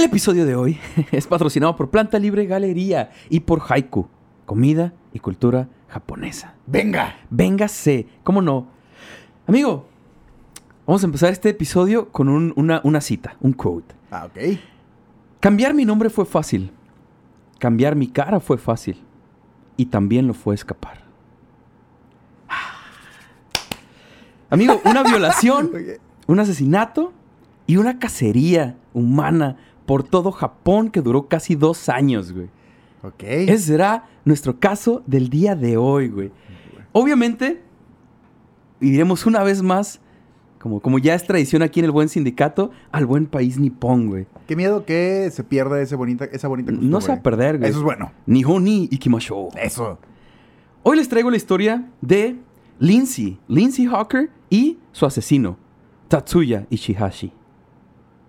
El episodio de hoy es patrocinado por Planta Libre Galería y por Haiku, comida y cultura japonesa. Venga. Véngase, ¿cómo no? Amigo, vamos a empezar este episodio con un- una, una cita, un quote. Ah, ok. Cambiar mi nombre fue fácil. Cambiar mi cara fue fácil. Y también lo fue escapar. Amigo, una violación, un asesinato y una cacería humana por todo Japón que duró casi dos años, güey. Ok. Ese será nuestro caso del día de hoy, güey. Obviamente, y diremos una vez más, como, como ya es tradición aquí en el buen sindicato, al buen país nipón, güey. Qué miedo que se pierda ese bonita, esa bonita costumbre. No se va a perder, güey. Eso es bueno. Nihon ni ikimashou. Eso. Hoy les traigo la historia de Lindsay, Lindsay Hawker y su asesino, Tatsuya Ichihashi.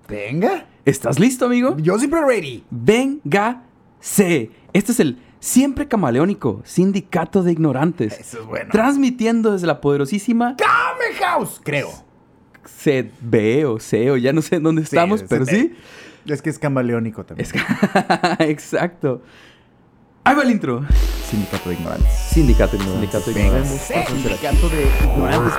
Venga. ¿Estás listo, amigo? Yo siempre ready. Véngase. Este es el siempre camaleónico sindicato de ignorantes. Eso es bueno. Transmitiendo desde la poderosísima Kame House, creo. CB o C o ya no sé en dónde estamos, Sí, pero sí. Es que es camaleónico también. Es Exacto. Ahí va el intro. Sindicato de ignorantes. Sindicato de Sindicato de ignorantes. sindicato de ignorantes.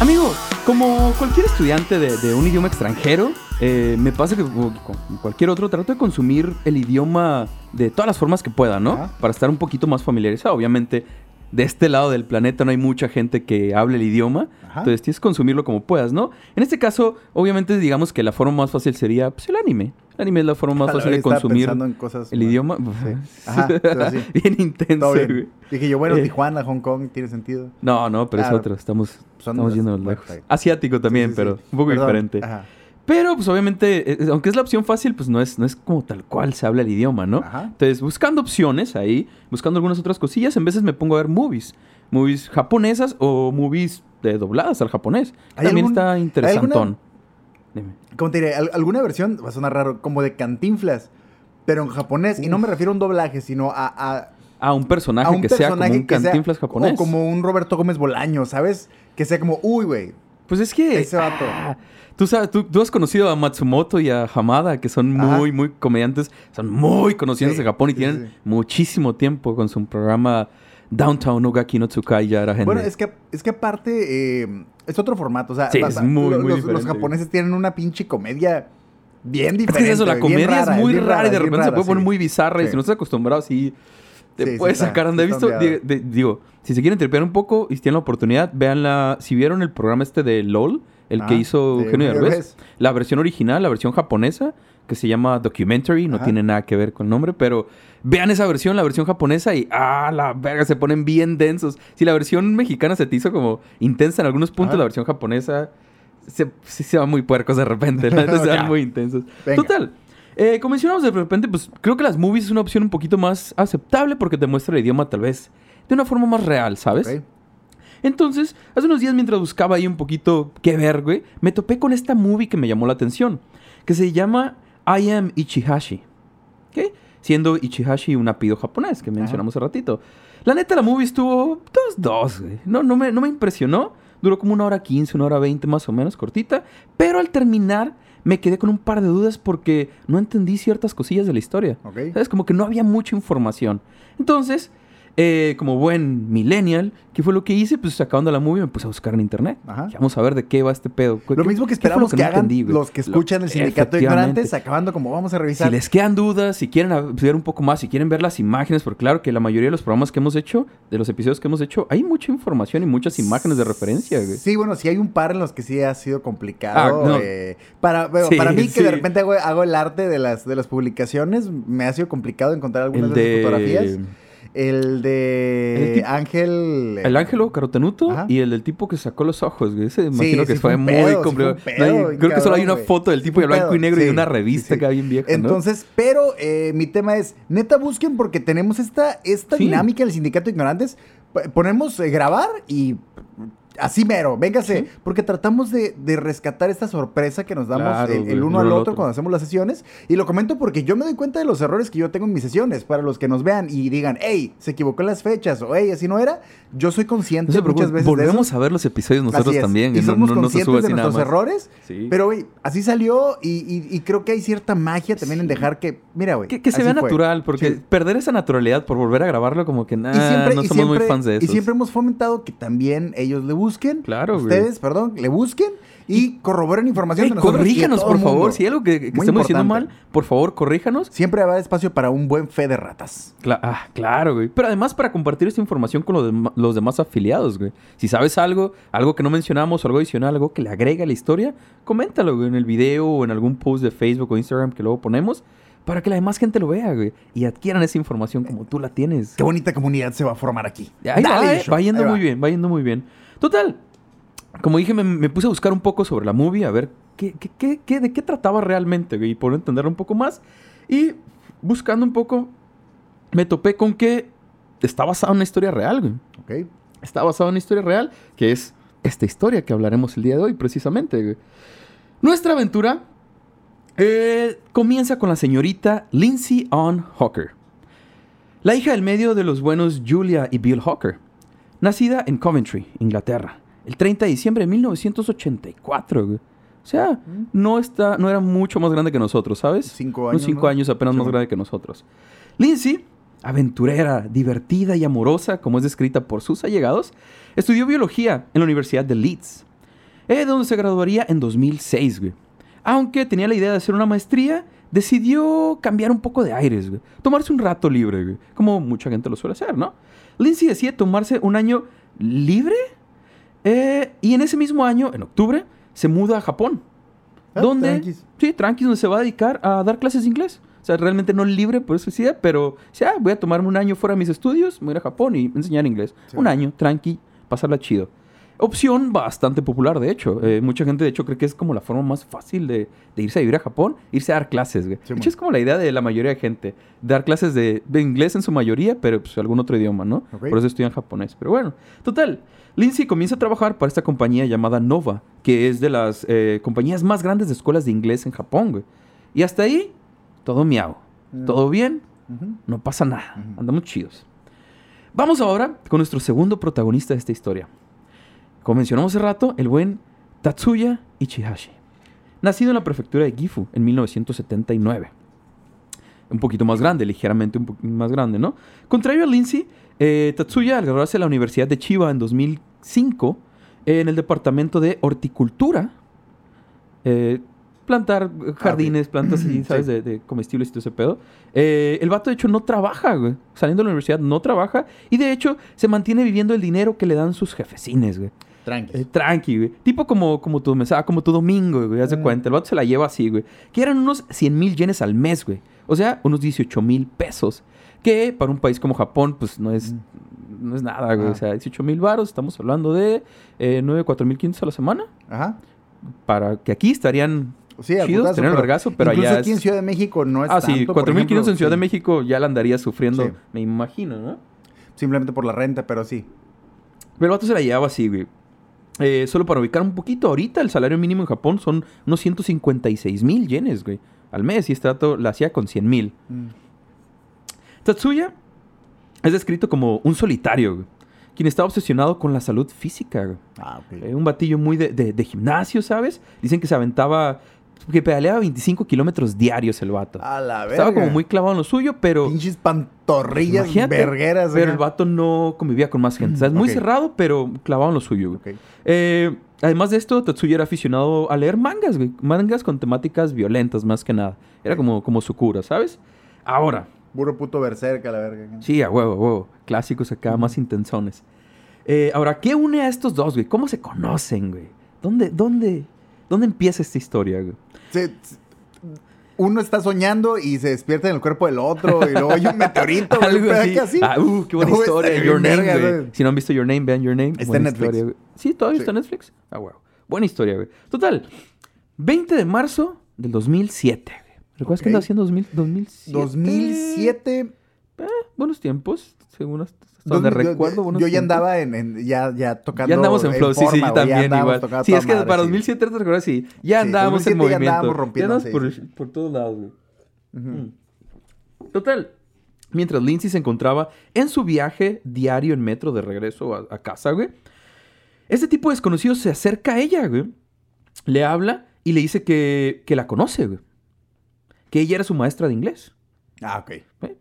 Amigo, como cualquier estudiante de, de un idioma extranjero, eh, me pasa que como cualquier otro trato de consumir el idioma de todas las formas que pueda, ¿no? Ajá. Para estar un poquito más familiarizado. Obviamente, de este lado del planeta no hay mucha gente que hable el idioma, Ajá. entonces tienes que consumirlo como puedas, ¿no? En este caso, obviamente, digamos que la forma más fácil sería pues, el anime. El anime es la forma más fácil de consumir pensando en cosas el idioma. Sí. Ajá. Bien intenso, güey. Dije yo, bueno, Eh. Tijuana, Hong Kong, tiene sentido. No, no, pero Claro. es otro. Estamos, Son estamos yendo lejos. Asiático también, Sí, sí, pero un poco Perdón. diferente. Ajá. Pero, pues obviamente, eh, aunque es la opción fácil, pues no es, no es como tal cual se habla el idioma, ¿no? Ajá. Entonces, buscando opciones ahí, buscando algunas otras cosillas, en veces me pongo a ver movies. Movies japonesas o movies de dobladas al japonés. ¿Hay También algún- está interesantón. Dime. ¿Cómo te diré? Al- alguna versión, va a sonar raro, como de cantinflas, pero en japonés. Y no me refiero a un doblaje, sino a, a, Ah, un personaje a un que sea como un sea- cantinflas japonés. O como un Roberto Gómez Bolaño, ¿sabes? Que sea como, uy, güey. Pues es que... Ese vato. ah, Tú, sabes, tú, tú has conocido a Matsumoto y a Hamada, que son Ajá. muy, muy comediantes, son muy conocidos Sí, en Japón y sí, tienen sí. muchísimo tiempo con su programa Downtown Ogaki no Tsukai ya era gente. Bueno, es que, es que aparte eh, es otro formato. O sea, Sí, es muy, lo- muy los, los japoneses tienen una pinche comedia bien Es diferente. que es eso, la comedia rara, es muy rara y de repente se puede poner sí. muy bizarra y si no estás acostumbrado, sí, te Sí, puedes sacar. ¿Han está visto? de- digo, si se quieren tripear un poco y si tienen la oportunidad, vean la. Si vieron el programa este de LOL, el que Ah, hizo Eugenio Derbez, la versión original, la versión japonesa, que se llama Documentary, no Ajá. tiene nada que ver con el nombre, pero vean esa versión, la versión japonesa, y ¡ah, la verga! Se ponen bien densos. Si la versión mexicana se te hizo como intensa en algunos puntos, Ajá. la versión japonesa se, se van muy puercos de repente, se van muy intensos. Venga. Total. Eh, como mencionamos de repente, pues creo que las movies es una opción un poquito más aceptable porque te muestra el idioma tal vez de una forma más real, ¿sabes? Entonces, hace unos días mientras buscaba ahí un poquito qué ver, güey, me topé con esta movie que me llamó la atención, que se llama I Am Ichihashi. ¿Ok? Siendo Ichihashi un apellido japonés que mencionamos hace ratito. La neta, la movie estuvo dos, dos, güey. No, no, me, no me impresionó. Duró como una hora quince, una hora veinte más o menos, cortita. Pero al terminar me quedé con un par de dudas porque no entendí ciertas cosillas de la historia. Ok. ¿Sabes? Como que no había mucha información. Entonces, eh, como buen millennial, ¿qué fue lo que hice? Pues acabando la movie me puse a buscar en internet. Ajá. Vamos a ver de qué va este pedo. ¿Qué- Lo mismo que lo esperamos que, no hagan entendí, los que escuchan Lo- el sindicato de ignorantes, acabando como vamos a revisar. Si les quedan dudas, si quieren ver un poco más, si quieren ver las imágenes, porque claro que la mayoría de los programas que hemos hecho, de los episodios que hemos hecho, hay mucha información y muchas imágenes de referencia, güey. Sí, bueno, sí hay un par en los que sí ha sido complicado. Ah, no. eh, para, bueno, Sí, para mí, que de repente hago, hago el arte de las, de las publicaciones, me ha sido complicado encontrar algunas El de, de... fotografías. El de El tipo- Ángel. El ángelo carotenuto Ajá. y el del tipo que sacó los ojos, güey. Ese imagino sí que fue fue, muy pedo, sí complicado. fue un No hay- pedo, creo que solo hay una güey. foto del Sí tipo de blanco y negro y sí, una sí, revista sí. que bien vieja, ¿no? Entonces, pero eh, mi tema es, neta, busquen porque tenemos esta, esta Sí. dinámica en el sindicato de ignorantes. Ponemos eh, grabar y así mero, véngase. Sí. Porque tratamos de, de rescatar esta sorpresa que nos damos Claro, el, uno al otro, otro. cuando hacemos las sesiones. Y lo comento porque yo me doy cuenta de los errores que yo tengo en mis sesiones. Para los que nos vean y digan, hey, se equivocó en las fechas o hey, así no era. Yo soy consciente No muchas veces de volvemos eso. a ver los episodios nosotros también. Y no- somos no, conscientes sube de nada nuestros errores. Sí. Pero, güey, así salió y, y- y creo que hay cierta magia también en dejar que, mira, güey. Que, que se vea fue. natural, porque Sí. perder esa naturalidad por volver a grabarlo, como que siempre, no somos muy fans de eso. Y siempre hemos fomentado que también ellos le busquen. Claro, güey. Ustedes, perdón, le busquen y corroboren información corríjanos, por favor. Si hay algo que, que Muy estemos diciendo mal, importante. por favor, corríjanos. Siempre haber espacio para un buen fe de ratas. Cla- ah, claro, güey. Pero además para compartir esta información con los, dem- los demás afiliados, güey. Si sabes algo, algo que no mencionamos, algo adicional, algo que le agrega a la historia, coméntalo, güey, en el video o en algún post de Facebook o Instagram que luego ponemos para que la demás gente lo vea, güey. Y adquieran esa información como tú la tienes. Qué bonita comunidad se va a formar aquí. Ahí va, Dale, eh, va yendo Ahí muy bien, va yendo muy bien. Total, como dije, me, me puse a buscar un poco sobre la movie, a ver qué, qué, qué- qué- de qué trataba realmente, y por entender un poco más. Y buscando un poco, me topé con que está basado en una historia real, güey. Ok. Está basado en una historia real, que es esta historia que hablaremos el día de hoy, precisamente, güey. Nuestra aventura eh, comienza con la señorita Lindsay Ann Hawker, la hija del medio de los buenos Julia y Bill Hawker, nacida en Coventry, Inglaterra, el 30 de diciembre de 1984. güey. O sea, no, está, no era mucho más grande que nosotros, ¿sabes? Cinco Unos años, cinco ¿no? años apenas Sí, más grande que nosotros. Lindsay, aventurera, divertida y amorosa, como es descrita por sus allegados, estudió biología en la Universidad de Leeds, eh, donde se graduaría en 2006, güey. Aunque tenía la idea de hacer una maestría, decidió cambiar un poco de aires, güey. Tomarse un rato libre, güey. Como mucha gente lo suele hacer, ¿no? Lindsay decide tomarse un año libre eh, y en ese mismo año, en octubre, se muda a Japón. Ah, donde, tranquis. sí, tranquis, donde se va a dedicar a dar clases de inglés. O sea, realmente no libre, por eso decía, pero, o sea, voy a tomarme un año fuera de mis estudios, voy a ir a Japón y enseñar inglés. Sí. Un año, tranqui, pasarla chido. Opción bastante popular, de hecho. Eh, mucha gente, de hecho, cree que es como la forma más fácil de, de irse a vivir a Japón, irse a dar clases, güey. Sí, de hecho, es como la idea de la mayoría de gente. Dar clases de, de inglés en su mayoría, pero pues algún otro idioma, ¿no? Por eso estudian japonés. Pero bueno, total. Lindsay comienza a trabajar para esta compañía llamada Nova, que es de las eh, compañías más grandes de escuelas de inglés en Japón, güey. Y hasta ahí, todo miau. Mm. Todo bien, no pasa nada. Andamos chidos. Vamos ahora con nuestro segundo protagonista de esta historia. Como mencionamos hace rato, el buen Tatsuya Ichihashi. Nacido en la prefectura de Gifu en 1979. Un poquito más grande, ligeramente un poquito más grande, ¿no? Contrario a Lindsay, eh, Tatsuya al graduarse de la Universidad de Chiba en 2005, eh, en el departamento de horticultura, eh, plantar jardines, plantas así, Sí. ¿sabes? De, de comestibles y todo ese pedo. Eh, el vato, de hecho, no trabaja, güey. Saliendo de la universidad, no trabaja. Y de hecho, se mantiene viviendo el dinero que le dan sus jefecines, güey. Tranquis. Eh, tranqui, güey. Tipo como, como tu mesada, como tu domingo, güey. Haz de Mm. cuenta. El vato se la lleva así, güey. Que eran unos 100 mil yenes al mes, güey. O sea, unos 18 mil pesos. Que para un país como Japón, pues no es, no es nada, güey. Ah. O sea, 18 mil baros. Estamos hablando de eh, 9, 4 mil 500 a la semana. Ajá. Para que aquí estarían Sí, chidos, tener el pero vergazo, pero incluso allá aquí es... en Ciudad de México no es Ah, sí, tanto, por 4.500 en Ciudad de. México ya la andaría sufriendo, Sí. me imagino, ¿no? Simplemente por la renta, pero sí. Pero el vato se la llevaba así, güey. Eh, solo para ubicar un poquito, ahorita el salario mínimo en Japón son unos 156 mil yenes, güey, al mes. Y este dato la hacía con 100 mil. Mm. Tatsuya es descrito como un solitario, güey, quien está obsesionado con la salud física, güey. Ah. Eh, un batillo muy de, de- de gimnasio, ¿sabes? Dicen que se aventaba, que pedaleaba 25 kilómetros diarios el vato. A la verga. Estaba como muy clavado en lo suyo, pero... Pinches pantorrillas vergueras. Pero el vato no convivía con más gente. O sea, es muy Ok. cerrado, pero clavado en lo suyo, güey. Eh, además de esto, Tatsuya era aficionado a leer mangas, güey. Mangas con temáticas violentas, más que nada. Era como, como su cura, ¿sabes? Ahora, Puro puto berserk a la verga. sí, a huevo, a huevo. Clásicos acá, más intensones. Eh, ahora, ¿qué une a estos dos, güey? ¿Cómo se conocen, güey? ¿Dónde, dónde, dónde empieza esta historia, güey? Se- se- uno está soñando y se despierta en el cuerpo del otro y luego hay un meteorito. Algo así. que así. Ah, uh, qué buena No, historia. Your Name, güey. güey. Si no han visto Your Name, vean Your Name. Está Buena en Netflix. historia. Sí, todavía Sí. está en Netflix. Ah, wow. Buena historia, güey. Total. 20 de marzo del 2007, güey. ¿Recuerdas Ok. qué andaba haciendo 2000, 2007? 2007. buenos tiempos, según hasta donde Yo- yo- recuerdo. buenos Yo ya andaba en, en- ya, ya tocando. Ya andamos en flow, sí, sí, forma, yo ya también igual. Sí, es que madre, para sí. 2007, ¿te recuerdas? Sí, ya Sí, andábamos en 2007 ya movimiento. andábamos rompiendo, andábamos por, sí, por todos lados, güey. Mm. Total. Mientras Lindsay se encontraba en su viaje diario en metro de regreso a, a casa, güey. Este tipo desconocido se acerca a ella, güey. Le habla y le dice que, que la conoce, güey. Que ella era su maestra de inglés. Ah, ok.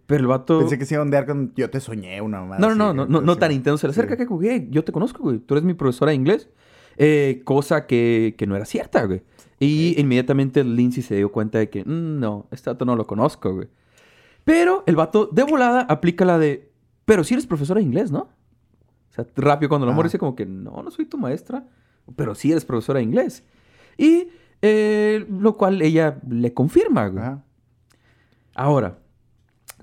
Pero el vato... Pensé que se iba a ondear con. Yo te soñé una mamá. No, no, no, no, no, tan intenso. Se le acerca que, güey, yo te conozco, güey. Tú eres mi profesora de inglés. Eh, cosa que, no era cierta, güey. Y inmediatamente Lindsay se dio cuenta de que, "Mm, no, este vato no lo conozco, güey. Pero el vato de volada aplica la de, pero sí eres profesora de inglés, ¿no? O sea, rápido cuando lo Ajá. amor dice como que, no, no soy tu maestra, pero sí eres profesora de inglés. Y eh, lo cual ella le confirma, güey. Ahora,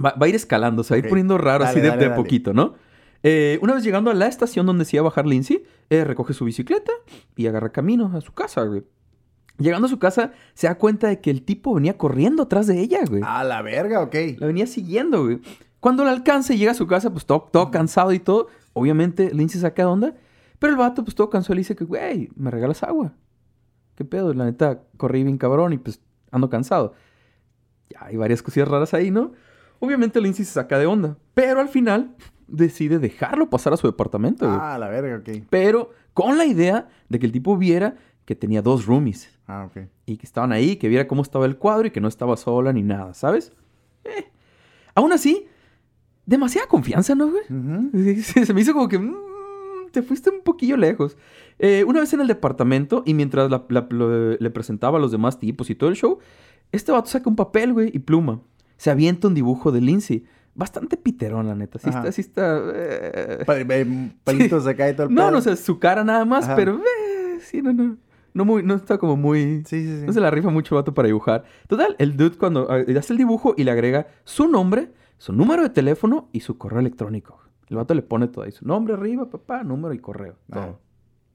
va, va a ir escalando, se va a ir poniendo raro Dale, así de, dale, de dale. poquito, ¿no? Eh, una vez llegando a la estación donde se iba a bajar Lindsay, eh, recoge su bicicleta y agarra camino a su casa, güey. Llegando a su casa, se da cuenta de que el tipo venía corriendo atrás de ella, güey. A la verga, ok. La venía siguiendo, güey. Cuando la alcanza y llega a su casa, pues todo, todo cansado y todo, obviamente Lindsay saca de onda. Pero el vato, pues todo cansado, le dice que, güey, me regalas agua. ¿Qué pedo? La neta, corrí bien cabrón y pues ando cansado. Ya hay varias cosillas raras ahí, ¿no? Obviamente Lindsay se saca de onda. Pero al final decide dejarlo pasar a su departamento, güey. Ah, la verga, ok. Pero con la idea de que el tipo viera que tenía dos roomies. Ah, ok. Y que estaban ahí, que viera cómo estaba el cuadro y que no estaba sola ni nada, ¿sabes? Eh. Aún así, demasiada confianza, ¿no, güey? Se se me hizo como que mm, te fuiste un poquillo lejos. Eh, una vez en el departamento y mientras la- le presentaba a los demás tipos y todo el show, este vato saca un papel, güey, y pluma. Se avienta un dibujo de Lindsay. Bastante piterón, la neta. Sí Ajá. está, sí está... eh. Pa- eh, Palitos acá y todo el No, pedo. no sé, su cara nada más, Ajá. pero... eh, sí, no, no. No, muy, no está como muy... Sí, sí, sí. No se la rifa mucho el vato para dibujar. Total, el dude cuando eh, hace el dibujo y le agrega su nombre, su número de teléfono y su correo electrónico. El vato le pone todo ahí. Su nombre arriba, papá, número y correo. Todo. Ah.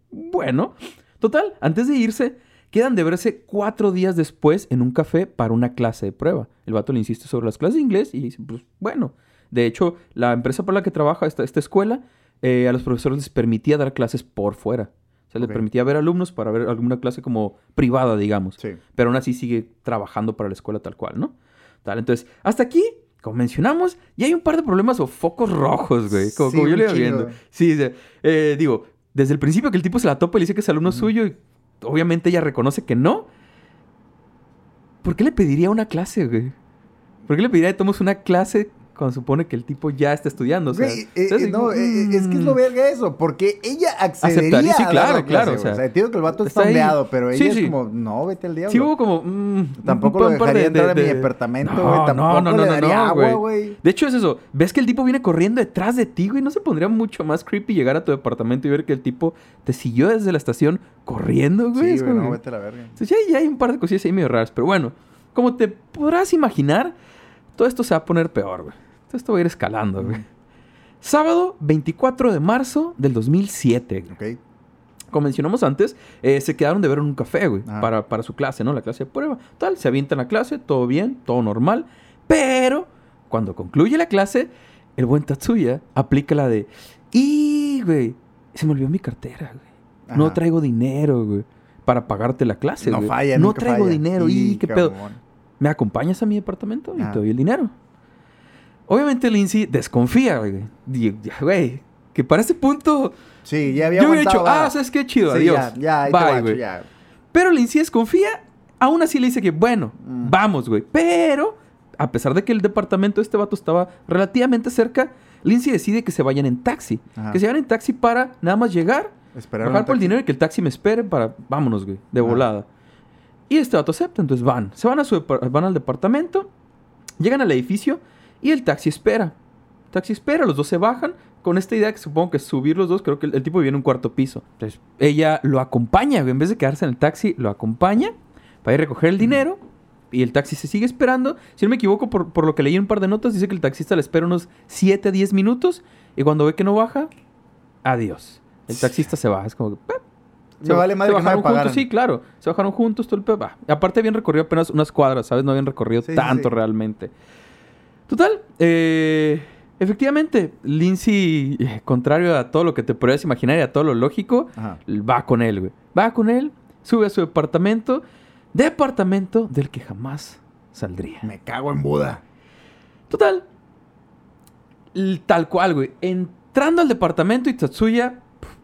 Bueno, total, antes de irse, quedan de verse cuatro días después en un café para una clase de prueba. El vato le insiste sobre las clases de inglés y dice, pues bueno. De hecho, la empresa para la que trabaja esta, esta escuela, eh, a los profesores les permitía dar clases por fuera. O sea, les permitía ver alumnos para ver alguna clase como privada, digamos Sí. pero aún así sigue trabajando para la escuela tal cual, ¿no? Tal, entonces, hasta aquí, como mencionamos, ya hay un par de problemas o focos rojos, güey, como, Sí, como yo le iba viendo. Sí, sí, eh, digo, desde el principio que el tipo se la topa y le dice que es alumno suyo y obviamente ella reconoce que no. ¿Por qué le pediría una clase, güey? ¿Por qué le pediría que tomes una clase cuando supone que el tipo ya está estudiando? O sea, Güey, eh, ¿sabes? no, eh, es que es lo Mm. verga eso, porque ella accedería Aceptaría, sí, a claro, la clase, claro, güey. o sea, o sea, entiendo que el vato está ondeado, pero ella Sí, es como, no, vete al diablo. Sí hubo como... mm, Tampoco lo par de- dejaría entrar de- a mi de- departamento, No, güey. no, Tampoco no, no, le no, daría no, agua, güey. De hecho, es eso. Ves que el tipo viene corriendo detrás de ti, güey. ¿No se pondría mucho más creepy llegar a tu departamento y ver que el tipo te siguió desde la estación corriendo, güey? Sí, Es güey, como no, vete a la verga. Entonces, ya, ya hay un par de cosillas ahí medio raras. Pero bueno, como te podrás imaginar, todo esto se va a poner peor, güey. Todo esto va a ir escalando, güey. Sábado 24 de marzo del 2007. güey. Ok. Como mencionamos antes, eh, se quedaron de ver en un café, güey, para, para su clase, ¿no? La clase de prueba. Tal, se avientan la clase, todo bien, todo normal. Pero, cuando concluye la clase, el buen Tatsuya aplica la de... Y, güey, se me olvidó mi cartera, güey. No traigo dinero, güey, para pagarte la clase, No güey. falla, No traigo falla. dinero. Y, qué pedo. ¿Me acompañas a mi departamento? Y Ah. te doy el dinero. Obviamente Lindsay desconfía, güey. Güey, que para ese punto... Sí, ya había Yo hubiera dicho, ah, ¿sabes qué? Chido, Sí, adiós. Ya, ya, Bye, güey. Pero Lindsay desconfía. Aún así le dice que, bueno, Mm. vamos, güey. Pero, a pesar de que el departamento de este vato estaba relativamente cerca, Lindsay decide que se vayan en taxi. Ajá. Que se vayan en taxi para nada más llegar, un por el dinero y que el taxi me espere para, vámonos, güey, de Ajá. volada. Y este vato acepta, entonces van. Se van, a su van al departamento, llegan al edificio y el taxi espera. El taxi espera, los dos se bajan. Con esta idea que supongo que subir los dos, creo que el, el tipo vive en un cuarto piso. Entonces, ella lo acompaña. En vez de quedarse en el taxi, lo acompaña para ir a recoger el dinero. Y el taxi se sigue esperando. Si no me equivoco, por, por lo que leí en un par de notas, dice que el taxista le espera unos 7 a 10 minutos. Y cuando ve que no baja, adiós. El taxista se va. Es como que... ¡pep! Me vale madre que no me bajaron juntos, sí, claro. Se bajaron juntos, todo el pedo. va. Aparte habían recorrido apenas unas cuadras, ¿sabes? No habían recorrido sí, tanto sí. realmente. Total, eh, Efectivamente, Lindsay, eh, contrario a todo lo que te podrías imaginar y a todo lo lógico, Ajá. va con él, güey. Va con él, sube a su departamento, departamento del que jamás saldría. Me cago en Buda. Total, tal cual, güey. Entrando al departamento y Tatsuya pf,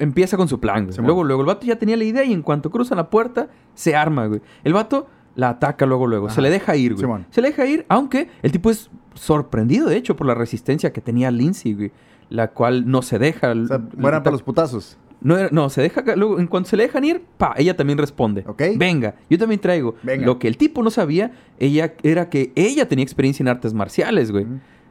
empieza con su plan, güey. Luego, luego, el vato ya tenía la idea y en cuanto cruza la puerta, se arma, güey. El vato la ataca luego, luego. Se le deja ir, güey. Simón. Se le deja ir, aunque el tipo es sorprendido, de hecho, por la resistencia que tenía Lindsay, güey. La cual no se deja. O sea, buena para los putazos. No, no, se deja. Luego, en cuanto se le dejan ir, pa, ella también responde. Ok. Venga, yo también traigo. Venga. Lo que el tipo no sabía, ella era que ella tenía experiencia en artes marciales, güey.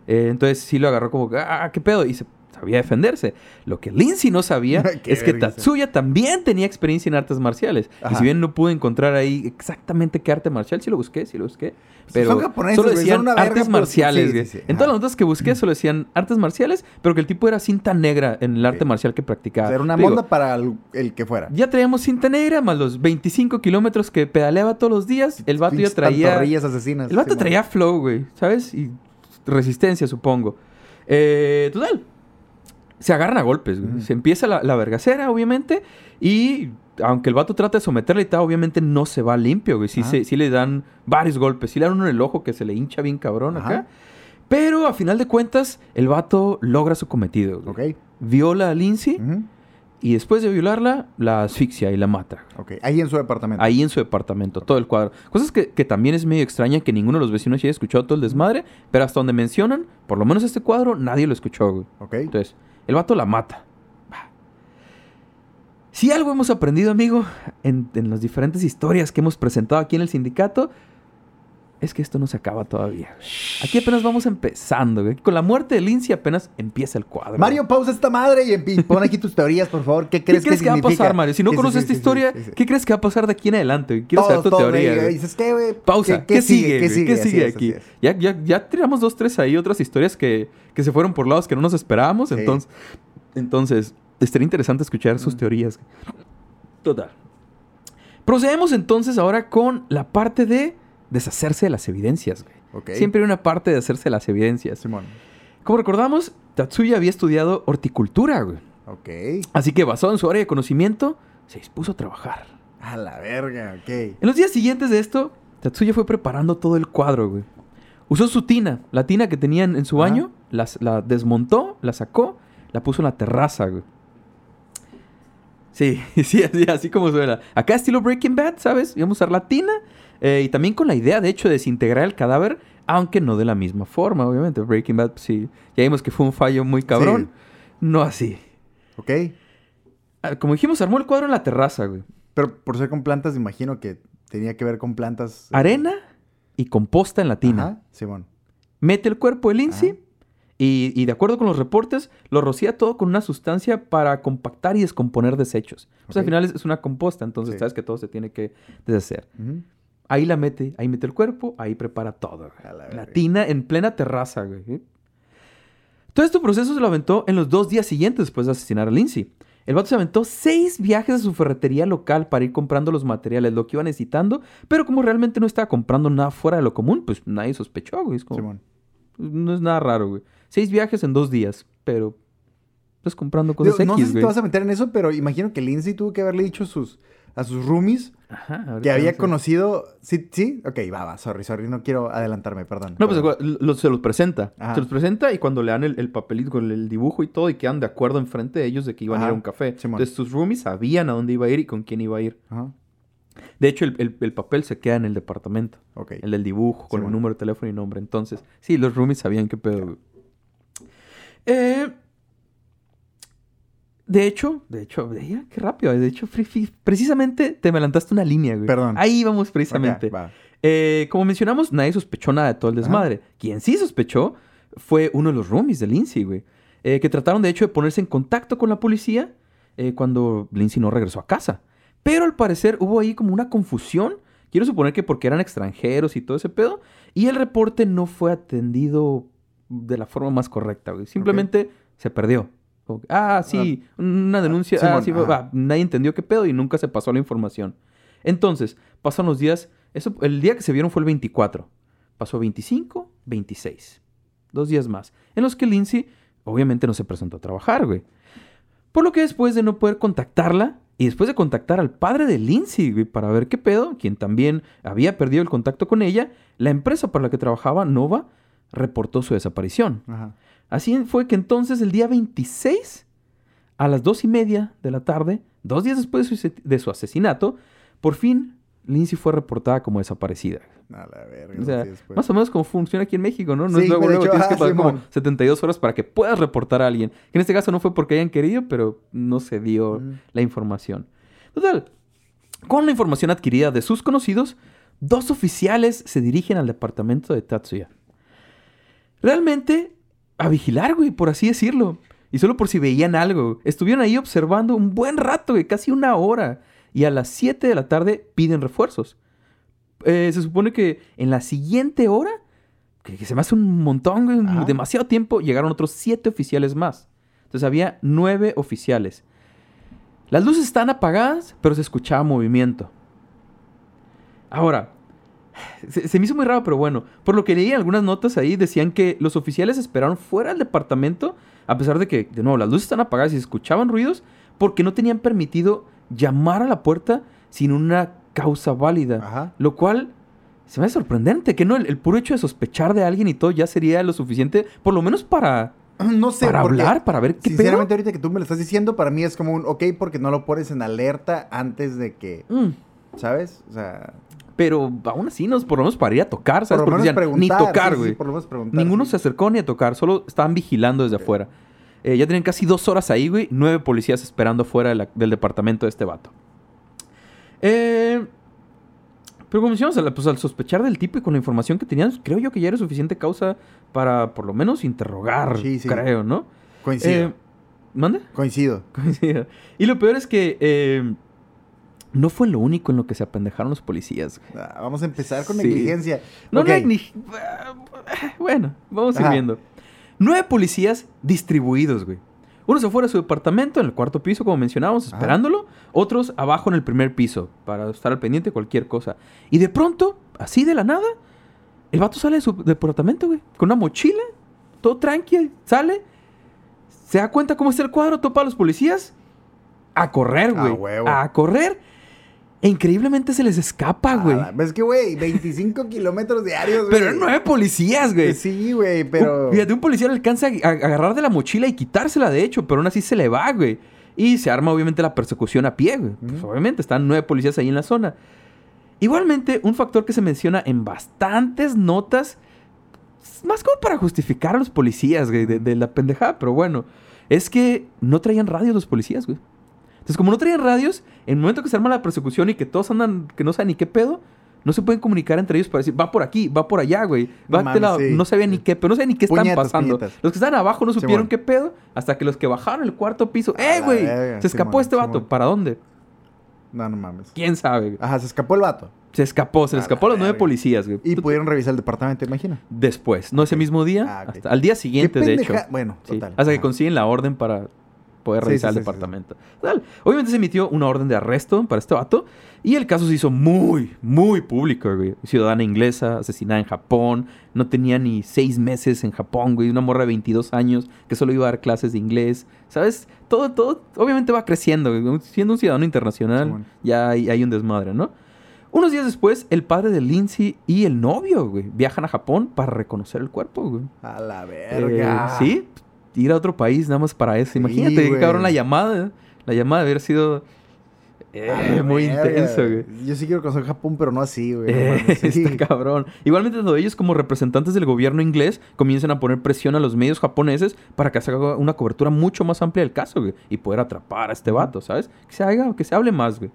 Eh, entonces sí lo agarró como, ah, qué pedo. Y se sabía defenderse. Lo que Lindsay no sabía es que vergüenza. Tatsuya también tenía experiencia en artes marciales. Y si bien no pude encontrar ahí exactamente qué arte marcial, sí lo busqué, sí lo busqué. Pero son japoneses, solo güey, son decían una artes marciales, sí, güey. sí, sí. En todas las notas que busqué solo decían artes marciales, pero que el tipo era cinta negra en el arte marcial que O practicaba. sea, era una Digo, monda para el, el que fuera. ya traíamos cinta negra, más los 25 kilómetros que pedaleaba todos los días. El vato ya traía. asesinas. El vato traía flow, güey, ¿sabes? Y resistencia, supongo. Eh, total. Se agarran a golpes, güey. Se empieza la, la vergacera, obviamente. Y aunque el vato trata de someterle y tal, obviamente no se va limpio, güey. Sí, se- sí le dan varios golpes. Sí le dan uno en el ojo que se le hincha bien cabrón Ajá. acá. Pero a final de cuentas, el vato logra su cometido. güey. Ok. Viola a Lindsay y después de violarla, la asfixia y la mata. Ok. Ahí en su departamento. Ahí en su departamento, todo el cuadro. Cosas que, que también es medio extraña que ninguno de los vecinos haya escuchado todo el desmadre, pero hasta donde mencionan, por lo menos este cuadro, nadie lo escuchó, güey. Ok. Entonces, el vato la mata. Si algo hemos aprendido, amigo, en, en las diferentes historias que hemos presentado aquí en el sindicato, es que esto no se acaba todavía. Aquí apenas vamos empezando, güey. Con la muerte de Lindsay apenas empieza el cuadro. Mario, pausa esta madre y pon aquí tus teorías, por favor. ¿Qué ¿Qué crees, crees, que, va a pasar, Mario? Si no Sí, conoces sí, esta sí, historia. ¿qué crees que va a pasar de aquí en adelante? Quiero Todos, saber tu todos, teoría. güey. Dices, ¿qué, güey? Pausa. ¿Qué, ¿Qué, sigue? ¿Qué sigue? ¿Qué sigue aquí? es. Ya, ya, ya tiramos dos, tres ahí, otras historias que, que se fueron por lados que no nos esperábamos. Entonces, entonces, estaría interesante escuchar sus Mm. teorías. Total. Procedemos entonces ahora con la parte de deshacerse de las evidencias. güey. Siempre hay una parte de hacerse de las evidencias. Simón. Como recordamos, Tatsuya había estudiado horticultura, güey. Ok. Así que basado en su área de conocimiento, se dispuso a trabajar. A la verga, ok. En los días siguientes de esto, Tatsuya fue preparando todo el cuadro, güey. Usó su tina, la tina que tenía en, su baño, las- la desmontó, la sacó, la puso en la terraza, güey. Sí, sí, así, así como suena. Acá estilo Breaking Bad, ¿sabes? Íbamos a usar la tina eh, y también con la idea, de hecho, de desintegrar el cadáver, aunque no de la misma forma, obviamente. Breaking Bad, sí. Ya vimos que fue un fallo muy cabrón. No así. Ok. Ah, Como dijimos, armó el cuadro en la terraza, güey. Pero por ser con plantas, imagino que tenía que ver con plantas. eh, Arena y composta en la tina. Simón. Mete el cuerpo de Lindsay y, y de acuerdo con los reportes, lo rocía todo con una sustancia para compactar y descomponer desechos. Pues al final es, es una composta, entonces Sí. sabes que todo se tiene que deshacer. Ujú. Ahí la mete, ahí mete el cuerpo, ahí prepara todo. la tina en plena terraza, güey. ¿eh? Todo este proceso se lo aventó en los dos días siguientes después de asesinar a Lindsay. El vato se aventó seis viajes a su ferretería local para ir comprando los materiales, lo que iba necesitando, pero como realmente no estaba comprando nada fuera de lo común, pues nadie sospechó, güey. Es como, Simón. no es nada raro, güey. Seis viajes en dos días, pero estás comprando cosas Digo, no sé X, si güey. te vas a meter en eso, pero imagino que Lindsay tuvo que haberle dicho sus, a sus roomies Ajá, que había conocido. ¿Sí? ¿Sí? Ok, va, va. Sorry, sorry. No quiero adelantarme, perdón. No, pues lo- se los presenta. Ajá. Se los presenta y cuando le dan el, el papelito con el dibujo y todo y quedan de acuerdo enfrente de ellos de que iban a ir a un café. Entonces sus roomies sabían a dónde iba a ir y con quién iba a ir. Ajá. De hecho, el, el- el papel se queda en el departamento. Ok. El del dibujo, con el número de teléfono y nombre. Entonces, sí, los roomies sabían qué pedo. Eh, de hecho, de hecho, mira, qué rápido. De hecho, precisamente te me adelantaste una línea, güey. Perdón. Ahí vamos precisamente. Va. Eh, como mencionamos, nadie sospechó nada de todo el Ajá. desmadre. Quien sí sospechó fue uno de los roomies de Lindsay, güey. Eh, que trataron de hecho de ponerse en contacto con la policía eh, cuando Lindsay no regresó a casa. Pero al parecer hubo ahí como una confusión. Quiero suponer que porque eran extranjeros y todo ese pedo. Y el reporte no fue atendido de la forma más correcta, güey. Simplemente se perdió. Como ah, sí, una denuncia. ah, sí, nadie entendió qué pedo y nunca se pasó la información. Entonces, pasan los días. Eso, el día que se vieron fue el 24. Pasó 25, 26. dos días más, en los que Lindsay obviamente no se presentó a trabajar, güey. Por lo que después de no poder contactarla, y después de contactar al padre de Lindsay, güey, para ver qué pedo, quien también había perdido el contacto con ella, la empresa para la que trabajaba, Nova, reportó su desaparición. Ajá. Así fue que entonces el día 26, a las dos y media de la tarde, dos días después de su, asesinato, por fin Lindsay fue reportada como desaparecida. A la verga. O sea, más o menos como funciona aquí en México, ¿no? No Sí, es luego, luego hecho, tienes que ah, pasar como Simón. 72 horas para que puedas reportar a alguien. Que en este caso no fue porque hayan querido, pero no se dio Mm. la información. Total, con la información adquirida de sus conocidos, dos oficiales se dirigen al departamento de Tatsuya. Realmente a vigilar, güey, por así decirlo. Y solo por si veían algo. Estuvieron ahí observando un buen rato, güey, casi una hora. Y a las 7 de la tarde piden refuerzos. Eh, se supone que en la siguiente hora, que, que se me hace un montón, güey, Ajá. demasiado tiempo, llegaron otros 7 oficiales más. Entonces había 9 oficiales. Las luces estaban apagadas, pero se escuchaba movimiento. Ahora, se, se me hizo muy raro, pero bueno. Por lo que leí algunas notas ahí, decían que los oficiales esperaron fuera del departamento, a pesar de que, de nuevo, las luces están apagadas y se escuchaban ruidos, porque no tenían permitido llamar a la puerta sin una causa válida. Ajá. Lo cual se me hace sorprendente, que no, el, el puro hecho de sospechar de alguien y todo ya sería lo suficiente, por lo menos para, No sé. para hablar, para ver qué pedo. Sinceramente, ahorita que tú me lo estás diciendo, para mí es como un ok porque no lo pones en alerta antes de que. Mm, ¿Sabes? O sea. Pero aún así, nos, por lo menos para ir a tocar, ¿sabes? Por lo menos decían, ni tocar, sí, sí, güey. por lo menos preguntar. Ninguno sí. se acercó ni a tocar, solo estaban vigilando desde afuera. Eh, ya tenían casi dos horas ahí, güey. Nueve policías esperando fuera de la- del departamento de este vato. Eh, pero como decíamos, al, pues, al sospechar del tipo y con la información que tenían, creo yo que ya era suficiente causa para por lo menos interrogar, Sí, sí. creo, ¿no? Coincido. Eh, ¿Mande? Coincido. Coincido. Y lo peor es que eh, no fue lo único en lo que se apendejaron los policías. Ah, Vamos a empezar con Sí. negligencia. No, Ok. no hay ni... Bueno, vamos a ir viendo. Nueve policías distribuidos, güey. Unos afuera de su departamento, en el cuarto piso, como mencionábamos, Ajá. esperándolo. Otros abajo en el primer piso, para estar al pendiente de cualquier cosa. Y de pronto, así de la nada, el vato sale de su departamento, güey. Con una mochila, todo tranqui, sale. Se da cuenta cómo está el cuadro, topa a los policías. A correr, A güey. huevo. A correr. E increíblemente se les escapa, Ah, güey. la- ¿Ves que, güey? 25 kilómetros diarios, güey. Pero eran nueve policías, güey. Sí, güey, pero. Fíjate, un policía le alcanza a, agarrar de la mochila y quitársela, de hecho, pero aún así se le va, güey. Y se arma, obviamente, la persecución a pie, güey. Pues, obviamente, están nueve policías ahí en la zona. Igualmente, un factor que se menciona en bastantes notas, es más como para justificar a los policías, güey, de, de la pendejada, pero bueno, es que no traían radios los policías, güey. Entonces, como no traían radios, en el momento que se arma la persecución y que todos andan, que no saben ni qué pedo, no se pueden comunicar entre ellos para decir, va por aquí, va por allá, güey. No Va a este mames, lado. sí. No sabían ni qué, pero no sabían ni qué están Puñetas, pasando. puñetas. Los que estaban abajo no supieron qué pedo, hasta que los que bajaron el cuarto piso, ¡eh, güey! Se escapó este vato. ¿Para dónde? No, no mames. ¿Quién sabe? güey? Ajá, se escapó el vato. Se escapó, se le escapó a los nueve verga. policías, güey. Y pudieron revisar el departamento, imagina. Después, no ese mismo día, Ah, hasta- al día siguiente, de hecho. Bueno, total. hasta que consiguen la orden para poder revisar sí, el sí, departamento. Obviamente se emitió una orden de arresto para este vato y el caso se hizo muy, muy público, güey. Ciudadana inglesa, asesinada en Japón, no tenía ni seis meses en Japón, güey. Una morra de 22 años que solo iba a dar clases de inglés. ¿Sabes? Todo, todo, obviamente va creciendo, güey. Siendo un ciudadano internacional, ya hay, hay un desmadre, ¿no? Unos días después, el padre de Lindsay y el novio, güey, viajan a Japón para reconocer el cuerpo, güey. A la Eh, verga. sí, ir a otro país nada más para eso. Imagínate, güey. cabrón la llamada. La llamada haber sido eh, muy intenso, güey. Yo sí quiero conocer Japón, pero no así, güey. Eh, sí. está cabrón. Igualmente, tanto ellos como representantes del gobierno inglés comienzan a poner presión a los medios japoneses para que se haga una cobertura mucho más amplia del caso, güey. Y poder atrapar a este vato, ¿sabes? Que se haga, que se hable más, güey.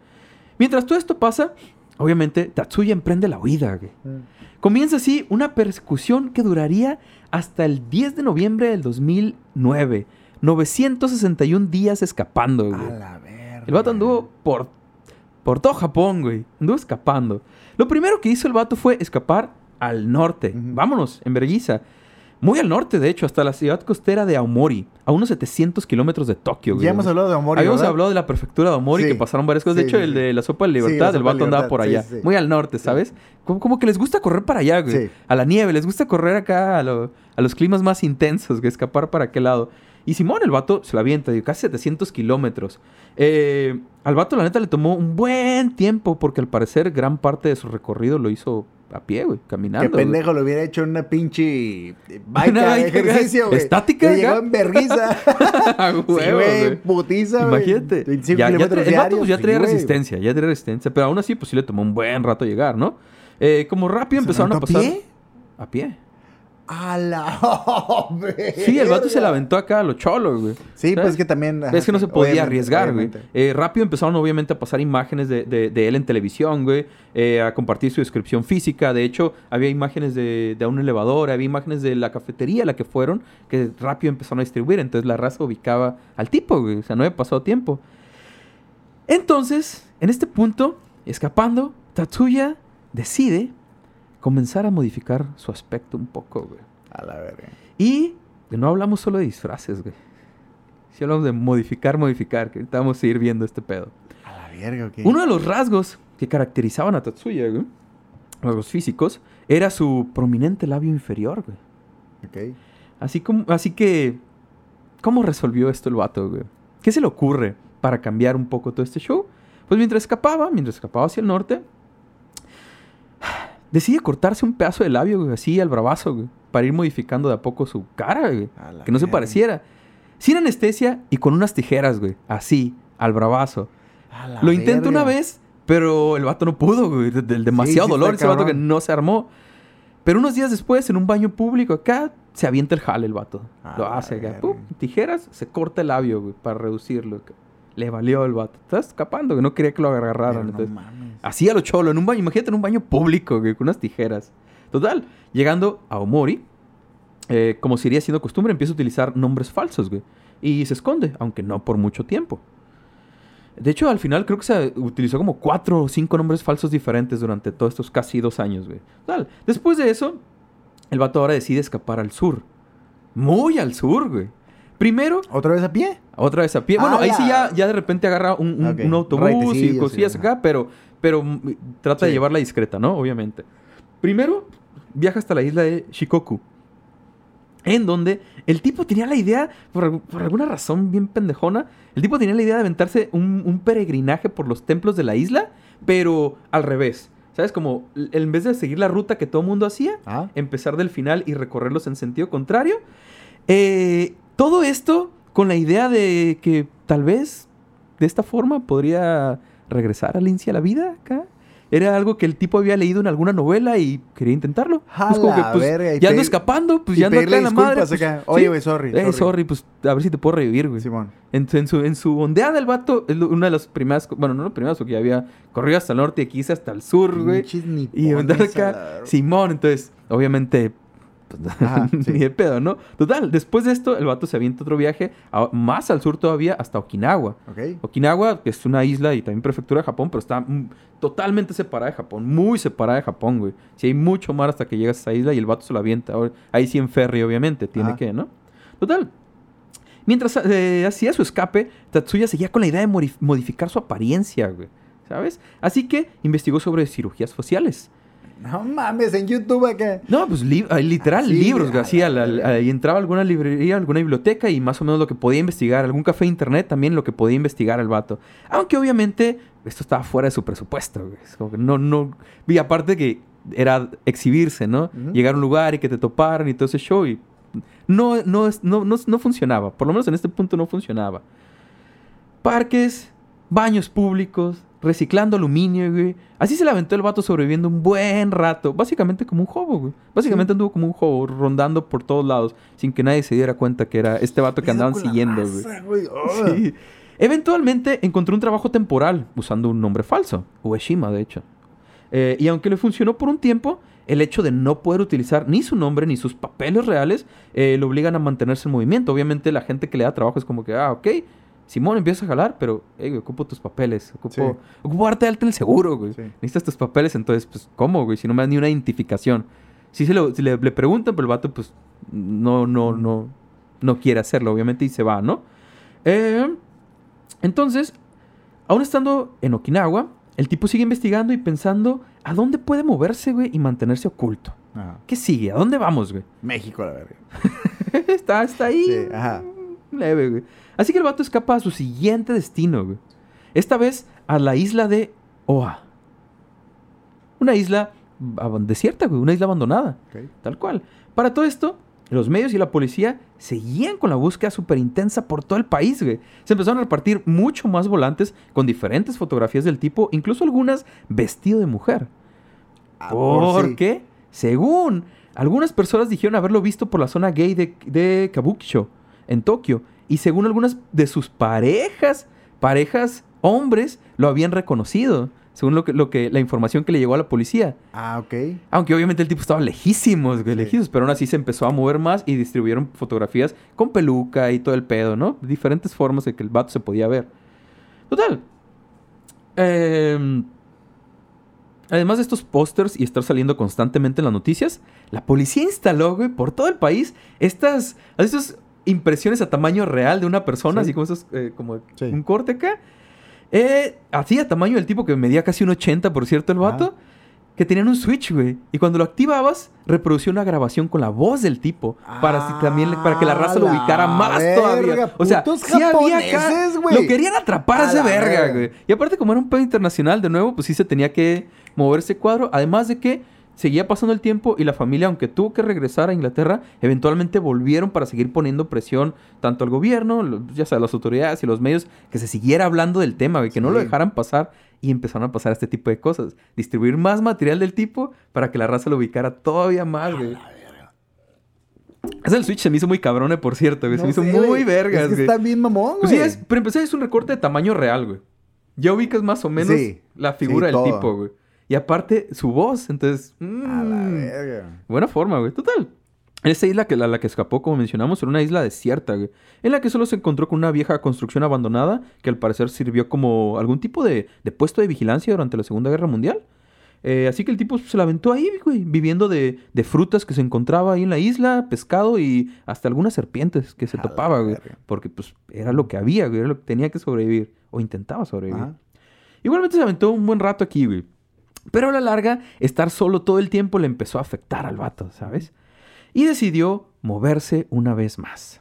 Mientras todo esto pasa, obviamente, Tatsuya emprende la huida, güey. Mm. Comienza así una persecución que duraría hasta el 10 de noviembre del 2009. 961 días escapando, güey. A la verga. El vato anduvo por, por todo Japón, güey. Anduvo escapando. Lo primero que hizo el vato fue escapar al norte. Vámonos, en vergüenza. Muy al norte, de hecho, hasta la ciudad costera de Aomori, a unos 700 kilómetros de Tokio, güey. Ya hemos hablado de Amor. Habíamos hablado de la prefectura de Aomori, Sí. que pasaron varias cosas. De hecho, sí, el de la sopa de libertad, el vato andaba por allá. Muy al norte, ¿sabes? Como, como que les gusta correr para allá, güey. A la nieve, les gusta correr acá a lo, a los climas más intensos, que escapar para aquel lado. Y Simón, el vato, se la avienta, digo, casi 700 kilómetros. Eh, al vato, la neta, le tomó un buen tiempo, porque al parecer gran parte de su recorrido lo hizo a pie, güey, caminando. Qué pendejo lo hubiera hecho en una pinche baica de ejercicio, güey. ¿Estática, Le llegó en verguiza. Sí, güey, putiza, güey. Imagínate. 25 Ya, ya el vato pues, ya traía güey. resistencia, ya traía resistencia, pero aún así pues sí le tomó un buen rato llegar, ¿no? Eh, como rápido ¿Se empezaron a pasar... a pie? A pie. A la Sí, el vato se la aventó acá a los cholos, güey. Sí, ¿Sabes? pues es que también. ajá, Es que no se podía arriesgar, güey. Eh, rápido empezaron, obviamente, a pasar imágenes de, de- de él en televisión, güey. eh, a compartir su descripción física. De hecho, había imágenes de, de un elevador, había imágenes de la cafetería a la que fueron, que rápido empezaron a distribuir. Entonces la raza ubicaba al tipo, güey. O sea, no había pasado tiempo. Entonces, en este punto, escapando, Tatsuya decide comenzar a modificar su aspecto un poco, güey. A la verga. Y no hablamos solo de disfraces, güey. Si hablamos de modificar, modificar, que ahorita vamos a ir viendo este pedo. A la verga, ok. Uno de los rasgos que caracterizaban a Tatsuya, güey, rasgos físicos, era su prominente labio inferior, güey. Ok. Así, como, así que, ¿cómo resolvió esto el vato, güey? ¿Qué se le ocurre para cambiar un poco todo este show? Pues mientras escapaba, mientras escapaba hacia el norte, decide cortarse un pedazo de labio, güey, así al bravazo, güey, para ir modificando de a poco su cara, güey. Que no se pareciera. Sin anestesia y con unas tijeras, güey, así, al bravazo. Lo intentó una vez, pero el vato no pudo, güey. de- Del demasiado sí dolor, ese vato que no se armó. Pero unos días después, en un baño público acá, se avienta el jale el vato. A Lo hace acá. pum, tijeras, se corta el labio, güey, para reducirlo. Le valió el vato. Está escapando, que no quería que lo agarraran. entonces. Así a lo cholo, en un baño. Imagínate en un baño público, güey, con unas tijeras. Total, llegando a Omori, eh, como se iría siendo costumbre, empieza a utilizar nombres falsos, güey. Y se esconde, aunque no por mucho tiempo. De hecho, al final creo que se utilizó como cuatro o cinco nombres falsos diferentes durante todos estos casi dos años, güey. Total, después de eso, el vato ahora decide escapar al sur. Muy al sur, güey. Primero, ¿Otra vez a pie? otra vez a pie. Bueno, Ah, ahí sí ya, ya de repente agarra un, un- autobús y cosillas sí, acá, pero, pero trata de llevarla discreta, ¿no? Obviamente. Primero, viaja hasta la isla de Shikoku. En donde el tipo tenía la idea, por, algu- por alguna razón bien pendejona, el tipo tenía la idea de aventarse un, un peregrinaje por los templos de la isla, pero al revés. ¿Sabes? Como en vez de seguir la ruta que todo el mundo hacía, Ah. empezar del final y recorrerlos en sentido contrario. Eh, todo esto con la idea de que tal vez de esta forma podría regresar a Lindsay a la vida acá. Era algo que el tipo había leído en alguna novela y quería intentarlo. Pues como que, pues, verga, ya ando escapando, pues y ya ando acá en la madre. pues, acá. Oye, sí. güey, sorry, Eh, sorry. sorry, pues a ver si te puedo revivir, güey. Simón. En, en su, en su ondeada el vato, una de las primeras, bueno, no las primeras, porque ya había corrido hasta el norte y aquí hice hasta el sur, güey. Y andar acá. Simón, entonces, obviamente, pues, Ajá, sí. ni de pedo, ¿no? Total, después de esto, el vato se avienta otro viaje a- más al sur todavía, hasta Okinawa. Ok. Okinawa, que es una isla y también prefectura de Japón, pero está mm, totalmente separada de Japón, muy separada de Japón, güey. Si hay mucho mar hasta que llegas a esa isla y el vato se la avienta. Ahora, Ahí sí en ferry, obviamente, tiene Ajá. que, ¿no? Total. Mientras eh, hacía su escape, Tatsuya seguía con la idea de modificar su apariencia, güey. ¿Sabes? Así que investigó sobre cirugías faciales. No mames, en YouTube acá. No, pues li- ah, literal, Así, libros, güey, a así, la al- al- verga. ahí entraba alguna librería, alguna biblioteca y más o menos lo que podía investigar, algún café de internet también lo que podía investigar el vato. Aunque obviamente esto estaba fuera de su presupuesto, no, no, y aparte que era exhibirse, ¿no? Llegar a un lugar y que te toparan y todo ese show y no, no, no, no, no funcionaba, por lo menos en este punto no funcionaba. Parques, baños públicos, reciclando aluminio, güey. Así se le aventó el vato sobreviviendo un buen rato. Básicamente como un hobo, güey. Básicamente anduvo como un hobo, rondando por todos lados, sin que nadie se diera cuenta que era este vato que andaban la siguiendo, güey. raza, güey. Oh. Sí. Eventualmente encontró un trabajo temporal usando un nombre falso, Ueshima, de hecho. Eh, y aunque le funcionó por un tiempo, el hecho de no poder utilizar ni su nombre ni sus papeles reales eh, lo obligan a mantenerse en movimiento. Obviamente la gente que le da trabajo es como que, ah, ok, Simón, empieza a jalar, pero, hey, ocupo tus papeles, ocupo, Sí. ocupo darte alta en el seguro, güey. Sí. Necesitas tus papeles, entonces, pues, ¿cómo, güey? Si no me dan ni una identificación. Si, se lo- si le, le preguntan, pero el vato, pues, no, no, no, no quiere hacerlo, obviamente, y se va, ¿no? Eh, entonces, aún estando en Okinawa, el tipo sigue investigando y pensando a dónde puede moverse, güey, y mantenerse oculto. Ajá. ¿Qué sigue? ¿A dónde vamos, güey? México, la verga. está, está ahí. Sí, ajá. Leve, güey. Así que el vato escapa a su siguiente destino, güey. Esta vez a la isla de Oa. Una isla desierta, güey. Una isla abandonada. Tal cual. Para todo esto, los medios y la policía seguían con la búsqueda súper intensa por todo el país, güey. Se empezaron a repartir mucho más volantes con diferentes fotografías del tipo, incluso algunas vestido de mujer. Ah, sí. Porque, según algunas personas dijeron haberlo visto por la zona gay de, de Kabukicho, en Tokio, y según algunas de sus parejas, parejas hombres, lo habían reconocido, según lo que, lo que, la información que le llegó a la policía. Ah, ok. Aunque obviamente el tipo estaba lejísimos, Sí. lejísimos, pero aún así se empezó a mover más y distribuyeron fotografías con peluca y todo el pedo, ¿no? Diferentes formas de que el vato se podía ver. Total. Em, además de estos pósters y estar saliendo constantemente en las noticias, la policía instaló, güey, por todo el país estas, estas impresiones a tamaño real de una persona, Sí. así como esos, eh, como Sí. un corte acá. Eh, así a tamaño del tipo que medía casi un 80, por cierto, el vato. Que tenían un switch, güey. Y cuando lo activabas, reproducía una grabación con la voz del tipo. Para, también, para que la raza lo Ah, ubicara más verga, todavía. O sea, sí había acá. Lo querían atrapar a ese verga. güey. Y aparte, como era un pedo internacional, de nuevo, pues sí se tenía que mover ese cuadro. Además de que seguía pasando el tiempo y la familia, aunque tuvo que regresar a Inglaterra, eventualmente volvieron para seguir poniendo presión tanto al gobierno, ya sea las autoridades y los medios, que se siguiera hablando del tema, güey, que no lo dejaran pasar. Y empezaron a pasar este tipo de cosas. Distribuir más material del tipo para que la raza lo ubicara todavía más, güey. Ese el Switch se me hizo muy cabrón, por cierto, güey. se me hizo muy güey. vergas, Es que güey. está bien mamón, güey. Pues sí, es, pero empecé es un recorte de tamaño real, güey. Ya ubicas más o menos Sí, la figura sí, del todo. tipo, güey. Y aparte, su voz, entonces... A la mm, verga. buena forma, güey. Total. Esta isla que la, la que escapó, como mencionamos, era una isla desierta, güey. En la que solo se encontró con una vieja construcción abandonada que al parecer sirvió como algún tipo de, de puesto de vigilancia durante la Segunda Guerra Mundial. Eh, así que el tipo se la aventó ahí, güey, viviendo de, de frutas que se encontraba ahí en la isla, pescado y hasta algunas serpientes que se A topaba, güey. verga. Porque pues era lo que había, güey, era lo que tenía que sobrevivir. O intentaba sobrevivir. Ajá. Igualmente se aventó un buen rato aquí, güey. Pero a la larga, estar solo todo el tiempo le empezó a afectar al vato, ¿sabes? Y decidió moverse una vez más.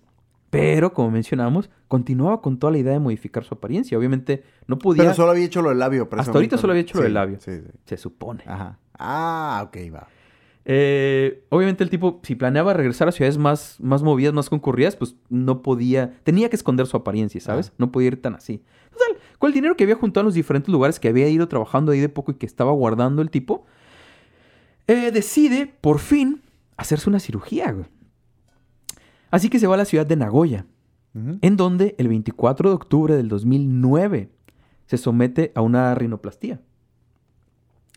Pero, como mencionamos, continuaba con toda la idea de modificar su apariencia. Obviamente, no podía... Pero solo había hecho lo del labio. Hasta ahorita solo había hecho lo Sí, del labio. Sí, sí. Se supone. Ajá. Ah, ok, va. Eh, obviamente el tipo, si planeaba regresar a ciudades más, más movidas, más concurridas, pues no podía, tenía que esconder su apariencia, ¿sabes? Ah. No podía ir tan así. Total, con el dinero que había juntado en los diferentes lugares que había ido trabajando ahí de poco y que estaba guardando el tipo, eh, decide, por fin, hacerse una cirugía, güey. Así que se va a la ciudad de Nagoya, en donde el 24 de octubre del 2009 se somete a una rinoplastía.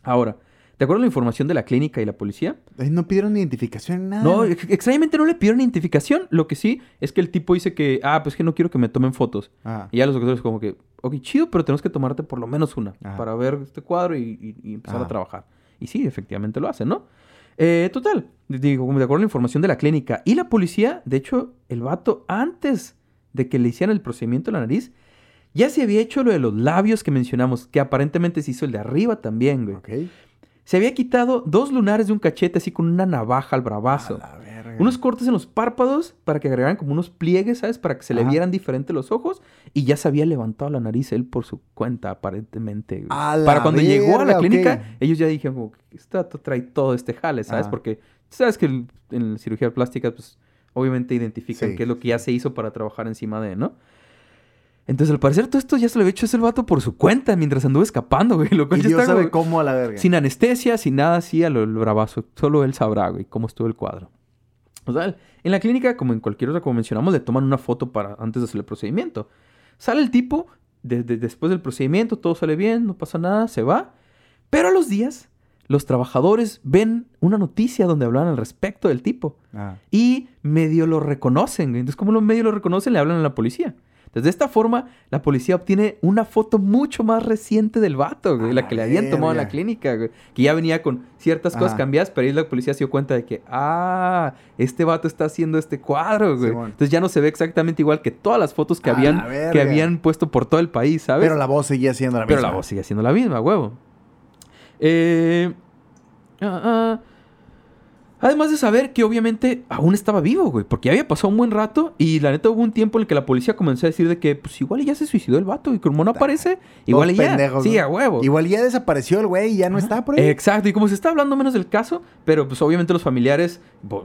Ahora, ¿de acuerdo a la información de la clínica y la policía? No pidieron identificación, nada. No, ex- extrañamente no le pidieron identificación. Lo que sí es que el tipo dice que, ah, pues que no quiero que me tomen fotos. Ah, Y ya los doctores como que, ok, chido, pero tenemos que tomarte por lo menos una Ajá. para ver este cuadro y, y- y empezar a trabajar. Y sí, efectivamente lo hacen, ¿no? Eh, total, digo, de acuerdo a la información de la clínica y la policía, de hecho, el vato antes de que le hicieran el procedimiento de la nariz, ya se había hecho lo de los labios que mencionamos, que aparentemente se hizo el de arriba también, güey. ok. Se había quitado dos lunares de un cachete así con una navaja al bravazo. A la verga. Unos cortes en los párpados para que agregaran como unos pliegues, ¿sabes? Para que se le vieran diferente los ojos. Y ya se había levantado la nariz él por su cuenta, aparentemente. la para cuando llegó a la clínica, ellos ya dijeron como, dato trae todo este jale, ¿sabes? Ajá. Porque sabes que en la cirugía plástica, pues, obviamente identifican Sí. qué es lo que ya se hizo para trabajar encima de, ¿no? Entonces, al parecer, todo esto ya se lo había hecho ese vato por su cuenta mientras anduvo escapando, güey. Lo cual Y Dios está, sabe güey, cómo a la verga. sin anestesia, sin nada así a lo, lo bravazo. Solo él sabrá, güey, cómo estuvo el cuadro. O sea, en la clínica, como en cualquier otra, como mencionamos, le toman una foto para antes de hacer el procedimiento. Sale el tipo, de- de- después del procedimiento, todo sale bien, no pasa nada, se va. Pero a los días, los trabajadores ven una noticia donde hablan al respecto del tipo. Ah. Y medio lo reconocen. Entonces, como los medio lo reconocen, le hablan a la policía. Entonces, de esta forma, la policía obtiene una foto mucho más reciente del vato, güey. La la que le habían tomado en la clínica, güey. Que ya venía con ciertas cosas cambiadas, pero ahí la policía se dio cuenta de que, ah, este vato está haciendo este cuadro, güey. Entonces ya no se ve exactamente igual que todas las fotos que habían, que habían puesto por todo el país, ¿sabes? Pero la voz seguía siendo la Pero misma. la voz sigue siendo la misma, huevo. Eh, ah, ah. Además de saber que obviamente aún estaba vivo, güey, porque ya había pasado un buen rato y la neta hubo un tiempo en el que la policía comenzó a decir de que pues igual ya se suicidó el vato y como no aparece, igual Todos ya. pendejos, sí, a huevo. Igual ya desapareció el güey y ya no está por ahí. Exacto, y como se está hablando menos del caso, pero pues obviamente los familiares,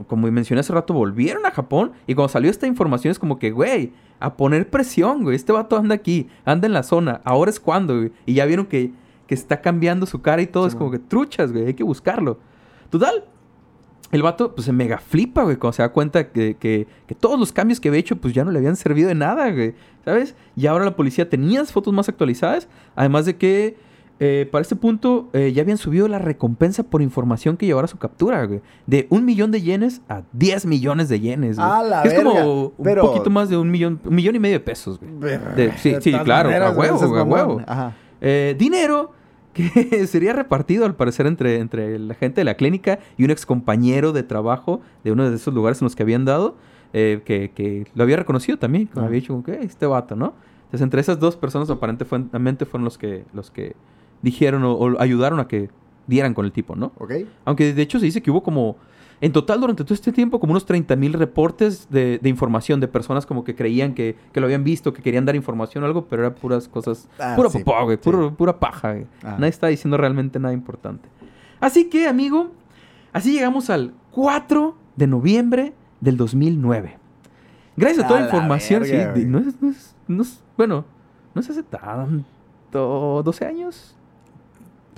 como mencioné hace rato, volvieron a Japón y cuando salió esta información es como que, güey, a poner presión, güey, este vato anda aquí, anda en la zona, ahora es cuando, güey, y ya vieron que, que está cambiando su cara y todo, es como que truchas, güey, hay que buscarlo. Total, el vato pues se mega flipa, güey, cuando se da cuenta que, que- que todos los cambios que había hecho pues ya no le habían servido de nada, güey, ¿sabes? Y ahora la policía tenía las fotos más actualizadas, además de que eh, para este punto eh, ya habían subido la recompensa por información que llevara su captura, güey, de un millón de yenes a 10 millones de yenes, güey. A la Que es como un pero- poquito más de un millón, un millón y medio de pesos, güey. De- sí, De sí, claro, maneras, a huevo, güey, a huevo. Ajá. Eh, dinero que sería repartido al parecer entre, entre la gente de la clínica y un ex compañero de trabajo de uno de esos lugares en los que habían dado, eh, que, que lo había reconocido también, Ah. había dicho como que "Hey, este vato, ¿no? Entonces entre esas dos personas aparentemente fueron los que, los que dijeron o, o ayudaron a que dieran con el tipo, ¿no? ¿Ok? Aunque de hecho se dice que hubo como, en total durante todo este tiempo, como unos 30 mil reportes de, de información de personas como que creían que, que lo habían visto, que querían dar información o algo, pero eran puras cosas, Ah, pura sí, popó, güey, sí. puro- pura paja, güey. Ah. Nadie está diciendo realmente nada importante. Así que, amigo, así llegamos al 4 de noviembre del 2009. Gracias a, A toda la información, verga, sí, no es, no es- no es- bueno, no es hace tanto, 12 años.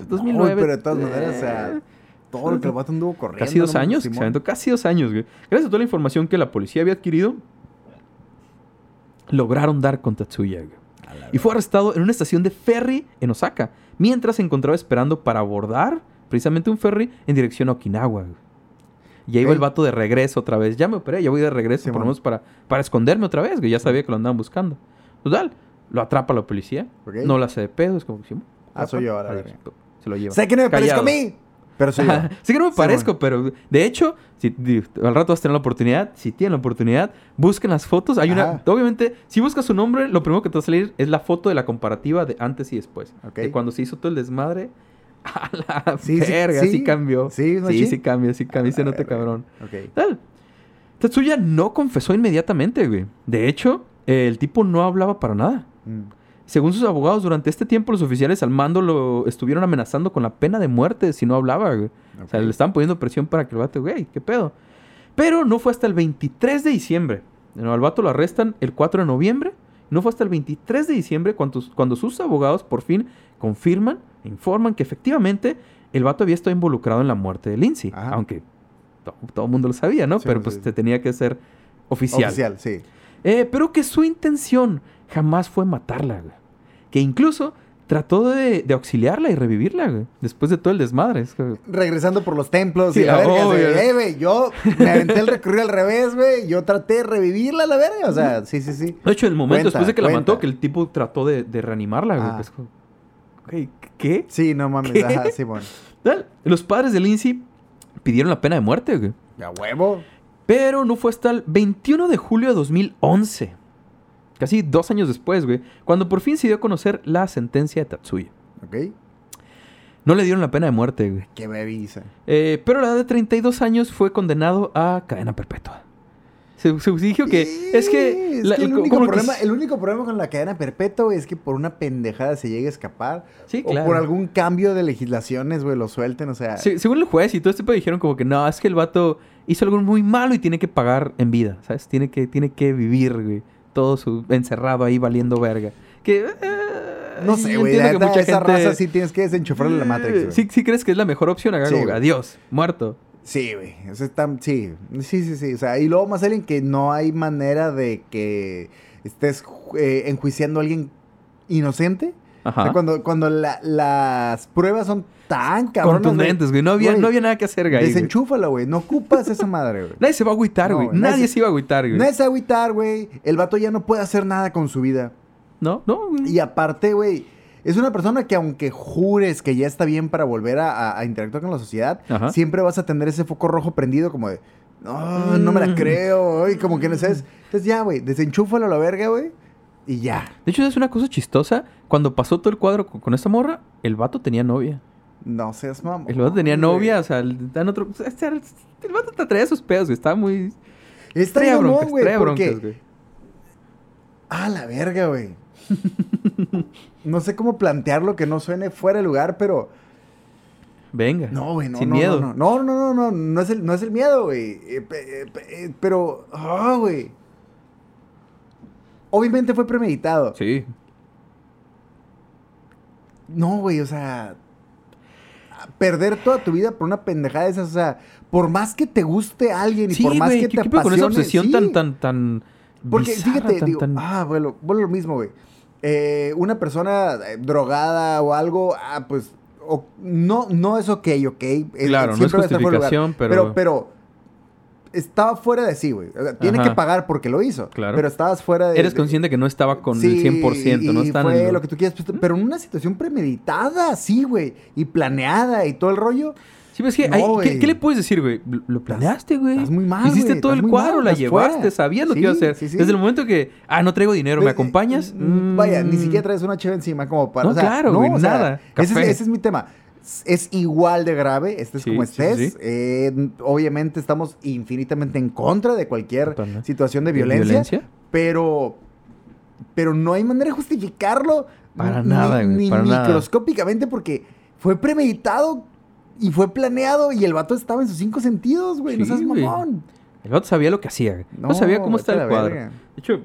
2009. No, pero de todas maneras, o sea, eh, todo lo que el vato anduvo corriendo. Casi dos años, Simón. se aventó casi dos años, güey. Gracias a toda la información que la policía había adquirido, lograron dar con Tatsuya, güey. Y fue arrestado en una estación de ferry en Osaka, mientras se encontraba esperando para abordar precisamente un ferry en dirección a Okinawa, güey. Y ahí va el vato de regreso otra vez. Ya me operé, ya voy de regreso, por lo menos para, para esconderme otra vez, que ya sabía que lo andaban buscando. Total, lo atrapa la policía, no la hace de pedo, es como que sí, Ah, soy yo, a la adiós, verga. se lo lleva. Sé que no me Callado. mí, pero soy yo. Sí que no me Sí, parezco, pero de hecho, si, al rato vas a tener la oportunidad, si tienen la oportunidad, busquen las fotos. Hay una, obviamente, si buscas su nombre, lo primero que te va a salir es la foto de la comparativa de antes y después. Ok. De cuando se hizo todo el desmadre. A la Sí, sí, verga, sí, sí. cambió. Sí, sí, machín. sí cambió, sí cambió, se nota cabrón. Ok. Tal. Tetsuya no confesó inmediatamente, güey. De hecho, el tipo no hablaba para nada. Mm. Según sus abogados, durante este tiempo los oficiales al mando lo estuvieron amenazando con la pena de muerte si no hablaba, güey. O sea, le estaban poniendo presión para que el vato, güey, ¿qué pedo? Pero no fue hasta el 23 de diciembre. No, al vato lo arrestan el 4 de noviembre. No fue hasta el 23 de diciembre cuando, cuando sus abogados por fin confirman, informan que efectivamente el vato había estado involucrado en la muerte de Lindsay. Ajá. Aunque to- todo el mundo lo sabía, ¿no? Sí, Pero pues sí. te tenía que ser oficial. Oficial, sí. Eh, pero que su intención jamás fue matarla, güey. Que incluso trató de, de auxiliarla y revivirla, güey. Después de todo el desmadre. Regresando por los templos Sí, y la verga. obvio. "Eh, güey, yo me aventé el recorrido al revés, güey. Yo traté de revivirla la verga. O sea, sí, sí, sí. De hecho, el momento Cuenta, después de que la mató, que el tipo trató de, de reanimarla, güey. Ah. Es como, güey, ¿Qué? Sí, no mames. ¿Qué? Ajá, sí, bueno. Los padres de Lindsay pidieron la pena de muerte, güey. A huevo. Pero no fue hasta el 21 de julio de 2011. Casi dos años después, güey. Cuando por fin se dio a conocer la sentencia de Tatsuya. Ok. No le dieron la pena de muerte, güey. Qué bebisa. Eh, pero a la edad de 32 años fue condenado a cadena perpetua. Se, se dijo que es que, Es la- que el, co- único que problema, el único problema con la cadena perpetua güey, es que por una pendejada se llegue a escapar. Sí, o claro. por algún cambio de legislaciones, güey, lo suelten. O sea, se- según el juez y todo este pedo dijeron como que no, es que el vato hizo algo muy malo y tiene que pagar en vida, ¿sabes? Tiene que, tiene que vivir, güey, todo su encerrado ahí valiendo verga. Que eh, no sé, güey. esa gente- raza sí tienes que desenchufarle la Matrix, güey. Sí, sí crees que es la mejor opción, Haga Sí, adiós, muerto. Sí, güey. Eso está, sí, sí, sí, sí. O sea, y luego más alguien que no hay manera de que estés eh, enjuiciando a alguien inocente. O Ajá. sea, cuando, cuando la- las pruebas son tan cabronas. Contundentes, güey. No había, Güey, no había nada que hacer, güey. Desenchúfala, güey. No ocupas esa madre, güey. Nadie se va a agüitar, No, güey. Nadie nadie se iba a agüitar, güey. No es agüitar, güey. El vato ya no puede hacer nada con su vida. No, no. güey. Y aparte, güey, es una persona que aunque jures que ya está bien para volver a, a- a interactuar con la sociedad, Ajá. siempre vas a tener ese foco rojo prendido como de, no, no me la Mm. creo, y como que no sabes. Entonces ya, güey, desenchúfalo a la verga, güey, y ya. De hecho, es una cosa chistosa. Cuando pasó todo el cuadro con, con esta morra, el vato tenía novia. No seas mamón. El vato tenía novia, o sea, el, dan otro. o sea, este era- el vato te traía sus pedos, güey. Estaba muy. Está broncas, güey, traía porque- broncas, güey. Ah, la verga, güey. no sé cómo plantearlo que no suene fuera de lugar, pero... Venga. No, güey, no, Sin no, miedo. no, no, no, no, no, no, no es el, no es el miedo, güey. Eh, eh, eh, pero, ah, güey. Obviamente fue premeditado. Sí. No, güey, o sea, perder toda tu vida por una pendejada de esas, o sea, por más que te guste alguien y Sí, por más güey. que ¿Qué, te pedo con esa apasione, obsesión sí. tan, tan, tan. Porque bizarra, fíjate, tan- digo, tan- ah, bueno, bueno, lo mismo, güey. Eh, una persona eh, drogada o algo, ah, pues, o- no, no es ok, ok. Eh, Claro, no es justificación, pero- Pero, pero estaba fuera de sí, güey. O sea, tiene Ajá. que pagar porque lo hizo. Claro. Pero estabas fuera de... Eres de- consciente que no estaba con Sí, el 100%, no y están fue en lo- lo que tú quieras, pues, pero en una situación premeditada, sí, güey, y planeada y todo el rollo. Sí, pues es que No, hay- ¿qué, qué le puedes decir, güey? Lo- planeaste, güey. estás muy mal, Hiciste todo el cuadro, mal, la llevaste, fuera. sabías lo Sí, que iba a hacer. sí, sí. Desde el momento que, ah, no traigo dinero, ¿me Ve- acompañas? mm, Vaya, ni Mm. siquiera traes una cheve encima como para... No, o sea, claro, güey, o sea, nada. Ese es, ese es mi tema. Es- igual de grave, estés Sí, como sí, estés. sí. Eh, obviamente estamos infinitamente en contra de cualquier Totalmente. situación de ¿De violencia, violencia? pero pero no hay manera de justificarlo Para ni- nada, güey, ni para nada. microscópicamente porque fue premeditado y fue planeado y el vato estaba en sus cinco sentidos, güey, no seas güey. mamón. El vato sabía lo que hacía, güey. No, sabía cómo vete está a el cuadro. verga. De hecho,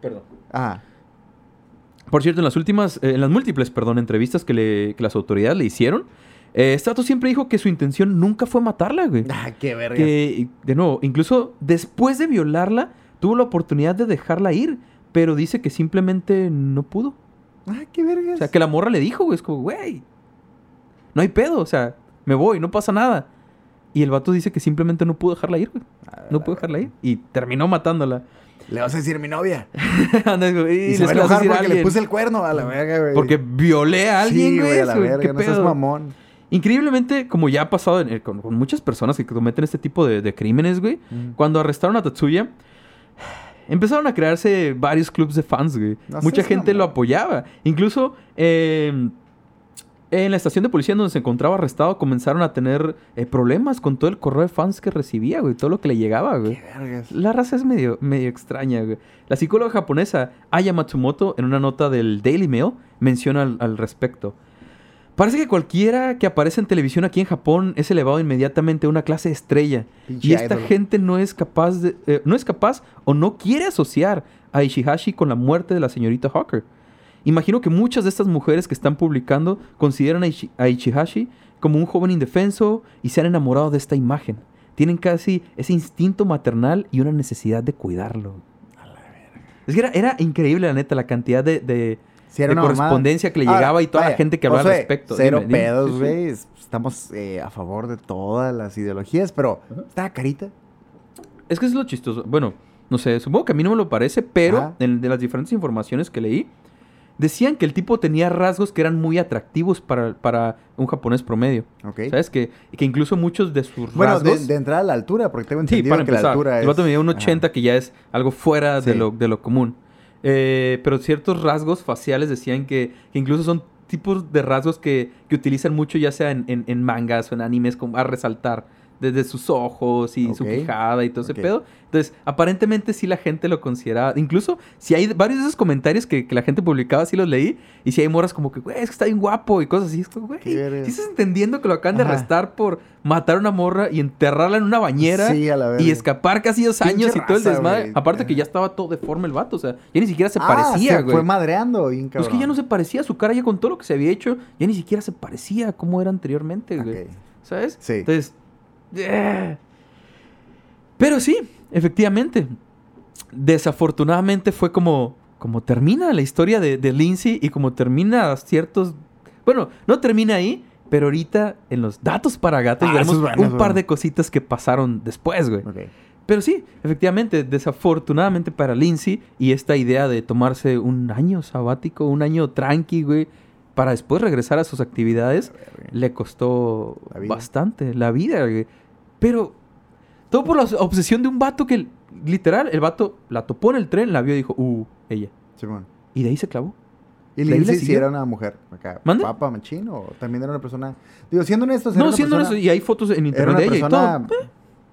perdón. Ah, Por cierto, en las últimas, eh, en las múltiples, perdón, entrevistas que, le, que las autoridades le hicieron, eh, siempre dijo que su intención nunca fue matarla, güey. ah, qué verga. Que, de nuevo, incluso después de violarla, tuvo la oportunidad de dejarla ir, pero dice que simplemente no pudo. Ah, qué verga. O sea, que la morra le dijo, güey, es como, güey, no hay pedo, o sea, me voy, no pasa nada. Y el vato dice que simplemente no pudo dejarla ir, güey. No pudo dejarla ir. Y terminó matándola. Le vas a decir mi novia. Güey, Y se va a enojar porque le puse el cuerno a la verga, güey. Porque violé a alguien, sí, güey. a la verga, ¿qué no seas mamón. Increíblemente, como ya ha pasado en- con, con muchas personas que cometen este tipo de, de crímenes, güey, cuando arrestaron a Tatsuya, empezaron a crearse varios clubs de fans, güey. No Mucha gente lo apoyaba. Incluso eh, en la estación de policía donde se encontraba arrestado comenzaron a tener eh, problemas con todo el correo de fans que recibía, güey. Todo lo que le llegaba, güey. Qué. La raza es medio, medio extraña, güey. La psicóloga japonesa Aya Matsumoto, en una nota del Daily Mail, menciona al, al respecto. Parece que cualquiera que aparece en televisión aquí en Japón es elevado inmediatamente a una clase estrella. Pinche y esta ídolo. gente no es capaz de, eh, no es capaz o no quiere asociar a Ishihashi con la muerte de la señorita Hawker. Imagino que muchas de estas mujeres que están publicando consideran a, a Ichihashi como un joven indefenso y se han enamorado de esta imagen. Tienen casi ese instinto maternal y una necesidad de cuidarlo. Es que era, era increíble, la neta, la cantidad de, de- Sí, era de una mamada. correspondencia que le Ahora, llegaba y toda la gente que hablaba al respecto. Cero Dime, dime. pedos, Sí, sí. güey. Es- Estamos eh, a favor de todas las ideologías, pero está carita. Es que es lo chistoso. Bueno, no sé, supongo que a mí no me lo parece, pero en- de las diferentes informaciones que leí, decían que el tipo tenía rasgos que eran muy atractivos para, para un japonés promedio. Ok. ¿Sabes? Que, que incluso muchos de sus Bueno, de, rasgos... de entrada a la altura, porque tengo sí, entendido para que la empezar. altura es... el medía un Ajá. 80, que ya es algo fuera de, Sí. lo, de lo común. Eh, pero ciertos rasgos faciales decían que, que incluso son tipos de rasgos que, que utilizan mucho ya sea en, en- en mangas o en animes como a resaltar. Desde sus ojos y su quijada y todo ese pedo. Entonces, aparentemente sí la gente lo consideraba. Incluso, si hay varios de esos comentarios que, que la gente publicaba, sí los leí. Y si hay morras como que, güey, es que está bien guapo y cosas así. Es como, güey. ¿sí estás entendiendo que lo acaban de arrestar por matar a una morra y enterrarla en una bañera? Sí, a la y escapar casi dos Pinche años y todo el desmadre. Aparte que ya estaba todo deforme el vato. O sea, ya ni siquiera se Ah, parecía, güey. fue madreando, bien Pues cabrón. que ya no se parecía. Su cara ya con todo lo que se había hecho, ya ni siquiera se parecía a cómo era anteriormente, güey. ¿Sabes? Sí. Entonces. Pero sí, efectivamente. Desafortunadamente fue como. Como termina la historia de, de Lindsay y como termina ciertos. Bueno, no termina ahí, pero ahorita en los datos para gatos Ah, veremos un par bueno. de cositas que pasaron después, güey. Pero sí, efectivamente, desafortunadamente para Lindsay y esta idea de tomarse un año sabático, un año tranqui, güey, para después regresar a sus actividades, le costó La bastante la vida, güey. Pero todo por la obsesión de un vato que, literal, el vato la topó en el tren, la vio y dijo, uh, ella. Simón. Y de ahí se clavó. ¿Y Lindsay si siguió. era una mujer? Acá. ¿Papa, machín? ¿O también era una persona...? Digo, siendo honestos, No, siendo eso, y hay fotos en internet de ella y todo. Eh,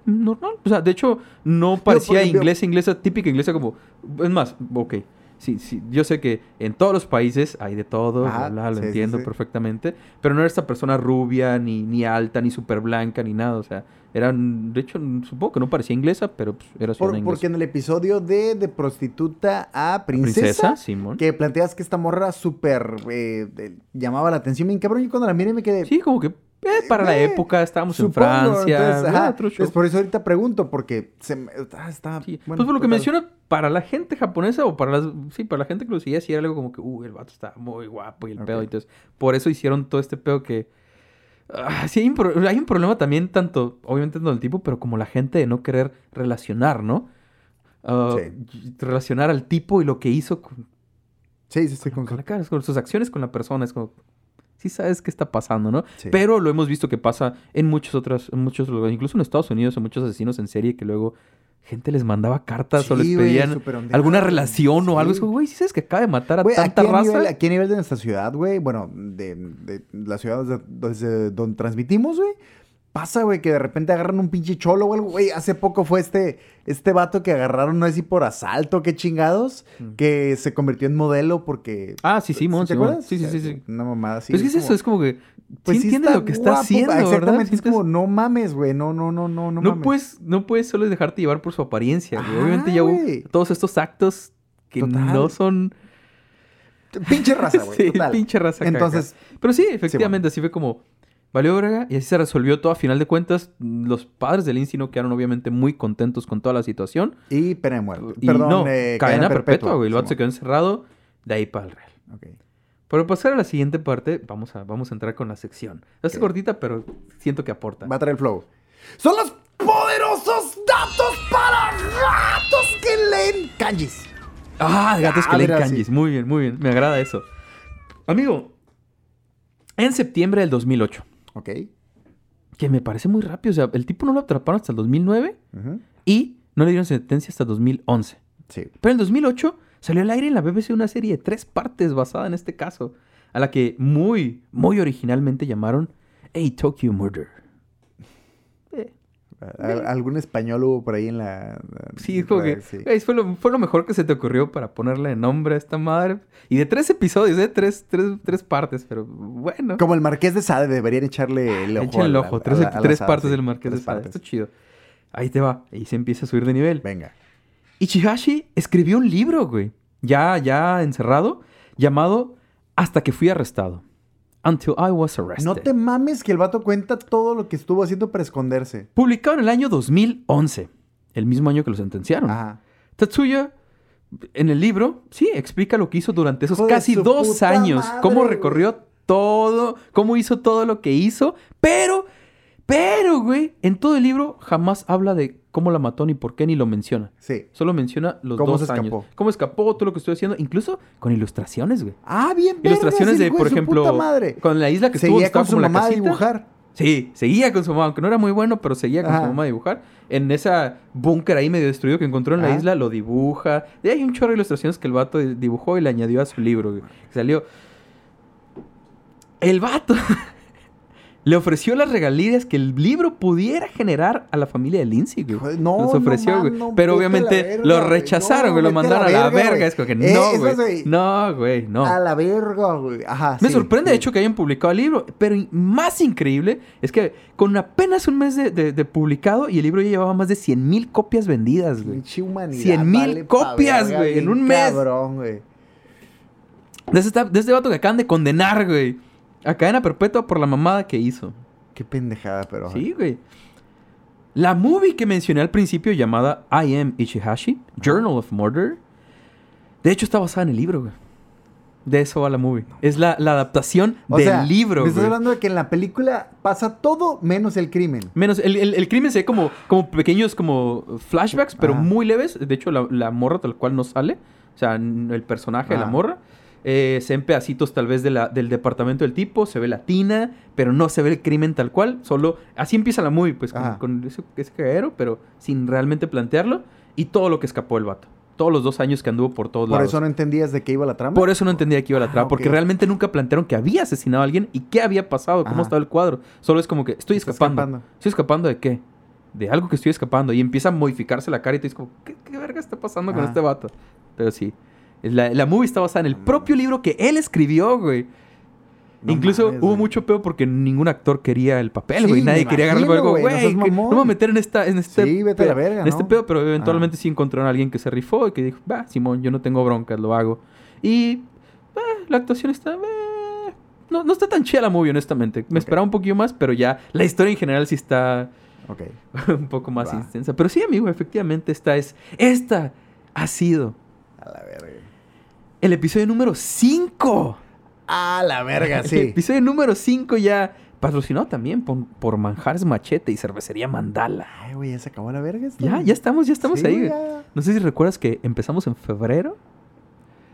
normal. O sea, de hecho, no parecía inglesa, inglesa, típica inglesa como... Es más, ok. Sí, sí, yo sé que en todos los países hay de todo, Ajá, bla, bla, lo sí, entiendo sí. perfectamente, pero no era esta persona rubia, ni, ni alta, ni súper blanca, ni nada, o sea, eran, de hecho, supongo que no parecía inglesa, pero pues, era Por- inglesa. porque en el episodio de, de prostituta a princesa, Princesa, Simón. que planteas que esta morra súper eh, llamaba la atención bien cabrón, y cuando la miré me quedé... Sí, como que eh, para la Eh, época estábamos en Francia. entonces, ajá, otro show. entonces por eso ahorita pregunto, porque se me- ah, está... Sí. bueno, pues por lo que menciona, para la gente japonesa o para las... Sí, para la gente que lo seguía, sí era algo como que, uh, el vato está muy guapo y el pedo. Entonces, por eso hicieron todo este pedo que... ah, sí, hay un, pro- hay un problema también tanto, obviamente, tanto del tipo, pero como la gente de no querer relacionar, ¿no? Ah, y- Relacionar al tipo y lo que hizo con, Sí, sí, estoy con... con la cara, con sus acciones con la persona. Es como... Sí sabes qué está pasando, ¿no? Sí. Pero lo hemos visto que pasa en muchos otros, en muchos lugares, incluso en Estados Unidos, en muchos asesinos en serie que luego gente les mandaba cartas o les Sí, pedían alguna relación o algo. Es Sí. como, güey, si sabes que acaba de matar a tanta a raza. nivel, aquí a nivel de nuestra ciudad, güey, bueno, de, de la ciudad desde donde transmitimos, güey, pasa, güey, que de repente agarran un pinche cholo o algo, güey, hace poco fue este, este vato que agarraron, no sé si por asalto, qué chingados, Mm. que se convirtió en modelo porque... Ah, sí, Simón, ¿te Simón. acuerdas? Sí, sí, sí, sí. Una mamada así. Pero es que es eso, es como que. pues sí entiendes lo que está haciendo, ¿verdad? Exactamente, es Sientes- como, no mames, güey, no, no, no, no, no no, mames. puedes, no puedes solo dejarte llevar por su apariencia, güey. Ajá, Obviamente ya hubo todos estos actos que Total. no son. Pinche raza, güey, sí, total. pinche raza. Entonces, Pero sí, efectivamente, así fue como. Valió brega y así se resolvió todo. A final de cuentas, los padres del Lindsay no quedaron obviamente muy contentos con toda la situación. y pena de muerte. Y Perdón, no, eh, cadena, perpetua, güey. El vato se quedó encerrado de ahí para el real. Ok. Para pasar a la siguiente parte, vamos a, vamos a entrar con la sección. Es cortita, pero siento que aporta. Va a traer el flow. Son los poderosos datos para gatos que leen kanjis. Ah, gatos que Ah, leen kanjis. sí. Muy bien, muy bien. Me agrada eso. Amigo, en septiembre del 2008, Ok. que me parece muy rápido. O sea, el tipo no lo atraparon hasta el 2009 Ujú. y no le dieron sentencia hasta 2011. Sí. Pero en 2008 salió al aire en la BBC una serie de tres partes basada en este caso, a la que muy, muy originalmente llamaron A Tokyo Murder. Eh, algún español hubo por ahí en la. Sí, es como que Sí. güey, fue, lo, fue lo mejor que se te ocurrió para ponerle nombre a esta madre. Y de tres episodios, ¿eh? Tres, tres, tres partes, pero bueno. Como el Marqués de Sade, deberían echarle el ojo. Échale el la- ojo. a la- a tres partes sí. del Marqués de Sade. partes. Está chido. Ahí te va. Ahí se empieza a subir de nivel. Venga. Ichihashi escribió un libro, güey. Ya, ya encerrado. Llamado Hasta que fui arrestado. Until I was arrested. No te mames que el vato cuenta todo lo que estuvo haciendo para esconderse. Publicado en el año 2011. El mismo año que lo sentenciaron. Ajá. Tatsuya, en el libro, sí, explica lo que hizo durante esos casi dos años. madre, cómo recorrió todo, cómo hizo todo lo que hizo. Pero, pero, güey, en todo el libro jamás habla de cómo la mató ni por qué ni lo menciona. Sí. Solo menciona los ¿Cómo dos se escapó? años. Cómo escapó, todo lo que estoy haciendo, incluso con ilustraciones, güey. Ah, bien, Ilustraciones de, por ejemplo, puta madre. con la isla que estuvo Seguía estaba con su como la mamá a casita. dibujar. Sí, seguía con su mamá, aunque no era muy bueno, pero seguía con Ajá. su mamá a dibujar. En esa búnker ahí medio destruido que encontró en la isla, lo dibuja. Y hay un chorro de ilustraciones que el vato dibujó y le añadió a su libro, güey. que Salió. El vato le ofreció las regalías que el libro pudiera generar a la familia de Lindsay, güey. No, no ofreció, güey. no, Pero obviamente verga, lo güey. rechazaron, No, güey. Lo la mandaron a la verga, güey. Es como que Eh, no, güey. No, güey, no. A la verga, güey. Ajá. Me sí, sorprende, de sí. hecho, que hayan publicado el libro. Pero más increíble es que con apenas un mes de, de- de publicado y el libro ya llevaba más de 100 mil copias vendidas, güey. Pinche humanidad. 100,000 vale pa' copias, verga, güey, en un mes. Cabrón, güey. De este, de este vato que acaban de condenar, güey. A cadena perpetua por la mamada que hizo. Qué pendejada, pero. Sí, güey. La movie que mencioné al principio llamada I Am Ichihashi, Journal of Murder, de hecho está basada en el libro, güey. De eso va la movie. Es la, la adaptación O del sea, libro, Me estás güey. hablando de que en la película pasa todo menos el crimen. Menos, el, el- el crimen se ve como, como pequeños como flashbacks, pero Ajá. muy leves. De hecho, la, la morra tal cual no sale. O sea, el personaje de la morra. Eh, se ven pedacitos tal vez de la, del departamento del tipo. Se ve la tina, pero no se ve el crimen tal cual. Solo así empieza la movie, pues con, con ese, ese cagadero, pero sin realmente plantearlo. Y todo lo que escapó el vato. todos los dos años que anduvo por todos Por lados. eso no entendías de qué iba la trama. Por eso no entendía que iba la Ah, trama, porque realmente nunca plantearon que había asesinado a alguien y qué había pasado, cómo Ajá. estaba el cuadro. Solo es como que estoy escapando. escapando. ¿Estoy escapando de qué? De algo que estoy escapando. Y empieza a modificarse la cara y tú dices como, ¿qué, qué verga está pasando con este vato? Pero sí. La, la movie está basada en el propio libro que él escribió, güey. No Incluso mames, hubo güey. mucho peor porque ningún actor quería el papel, Sí, güey. Nadie quería agarrar algo, güey, no güey. mamón. no me voy a meter en esta, en este Sí, vete a la verga, en este ¿no? pedo, pero eventualmente sí encontraron a alguien que se rifó y que dijo, va, Simón, yo no tengo broncas, lo hago. Y eh, la actuación está. eh, no, no está tan chida la movie, honestamente. Me esperaba un poquillo más, pero ya la historia en general sí está Ok. un poco más Va. intensa. Pero sí, amigo, efectivamente, esta es. Esta ha sido A la verga. El episodio número 5. A la verga, El sí. episodio número 5 ya patrocinado también por, por Manjares Machete y Cervecería Mandala. Ay, güey, ya se acabó la verga esto. Ya, ya estamos, ya estamos Sí, ahí. ya. No sé si recuerdas que empezamos en febrero.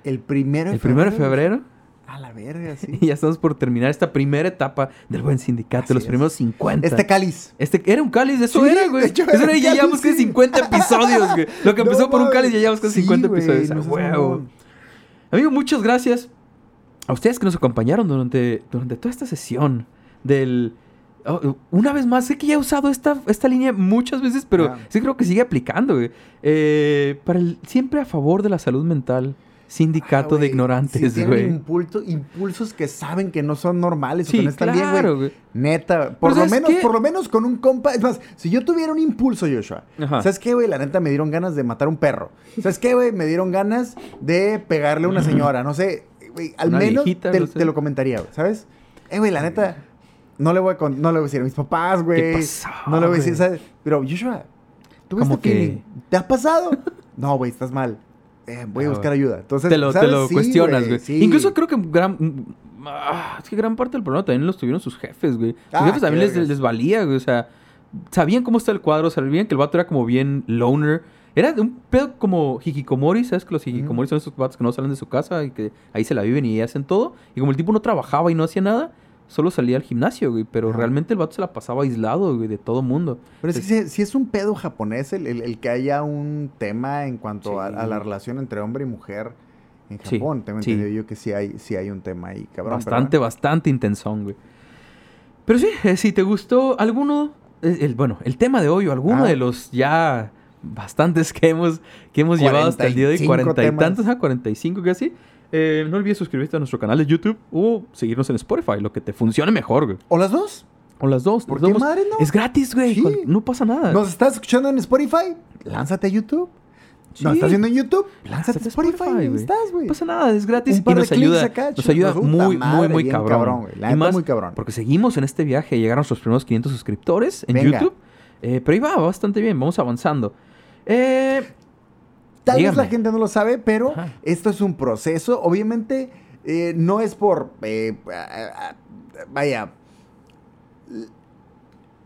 El primero de El primero de febrero. A la verga, sí. Y ya estamos por terminar esta primera etapa del buen sindicato, Así los es. primeros 50. Este cáliz. Este era un cáliz, eso Sí, era, güey. Eso era y ya llevamos cáliz, casi sí. 50 episodios, güey. Lo que No empezó por un cáliz ya llevamos casi Sí, 50 güey, episodios. no a seas huevo. mamón. Amigo, muchas gracias a ustedes que nos acompañaron durante, durante toda esta sesión del... oh, una vez más, sé que ya he usado esta, esta línea muchas veces, pero Ah. sí creo que sigue aplicando. Eh, para el, siempre a favor de la salud mental, sindicato Ah, de ignorantes, sí güey. impulso- impulsos que saben que no son normales Sí, que no están bien, claro, güey. Neta, por lo ¿sabes menos, qué? por lo menos con un compa. Es más, si yo tuviera un impulso, Joshua, Ajá. ¿sabes qué, güey? La neta me dieron ganas de matar un perro. ¿Sabes qué, güey? Me dieron ganas de pegarle a una señora. No sé, güey, al Una menos viejita, te, no sé. te lo comentaría, güey, ¿sabes? Eh, güey, la neta, no le voy a, con- no le voy a decir a mis papás, güey. pasó, No le voy a decir, güey? ¿sabes? Pero, Joshua, ¿tú ves que- feeling? ¿Te ha pasado? no, güey, estás mal. Eh, voy a buscar ayuda. Entonces, te lo, te lo Sí, cuestionas, güey. sí. Incluso creo que gran... ah, es que gran parte del problema también los tuvieron sus jefes, güey. Sus Ah, jefes también les, les valía, güey. O sea, sabían cómo está el cuadro, sabían que el vato era como bien loner. Era de un pedo como hikikomori, ¿sabes? Que los hikikomori son esos vatos que no salen de su casa y que ahí se la viven y hacen todo. Y como el tipo no trabajaba y no hacía nada, solo salía al gimnasio, güey. Pero Ajá. realmente el vato se la pasaba aislado, güey, de todo mundo. Pero es que si, si es un pedo japonés el, el- el que haya un tema en cuanto a, Sí. a la relación entre hombre y mujer en Sí, Japón. Tengo sí. entendido yo que sí hay, sí hay un tema ahí, cabrón. pero bastante, bastante intensón, güey. Pero sí, eh, si te gustó alguno, eh, el, bueno, el tema de hoy o alguno Ah. de los ya bastantes que hemos, que hemos llevado hasta el día de hoy, 45 cuarenta y tantos, a 45 casi. Eh, no olvides suscribirte a nuestro canal de YouTube o seguirnos en Spotify, lo que te funcione mejor, güey. ¿O las dos? O las dos. ¿Por las qué dos. madre no? Es gratis, güey. Sí. No pasa nada. ¿Nos estás escuchando en Spotify? Lánzate a YouTube. Sí. ¿Nos estás viendo en YouTube? Lánzate Lánzate a Spotify. Spotify, Ahí güey. estás, güey. No pasa nada, es gratis Un y par de nos clics ayuda, acá, nos ayuda muy, madre, muy, muy cabrón. cabrón, güey. La y más muy cabrón. porque seguimos en este viaje, llegaron nuestros primeros 500 suscriptores en Venga. YouTube. Eh, pero ahí va bastante bien, vamos avanzando. Eh, Tal vez la gente no lo sabe, pero Ajá. esto es un proceso. Obviamente, eh, no es por. eh, vaya.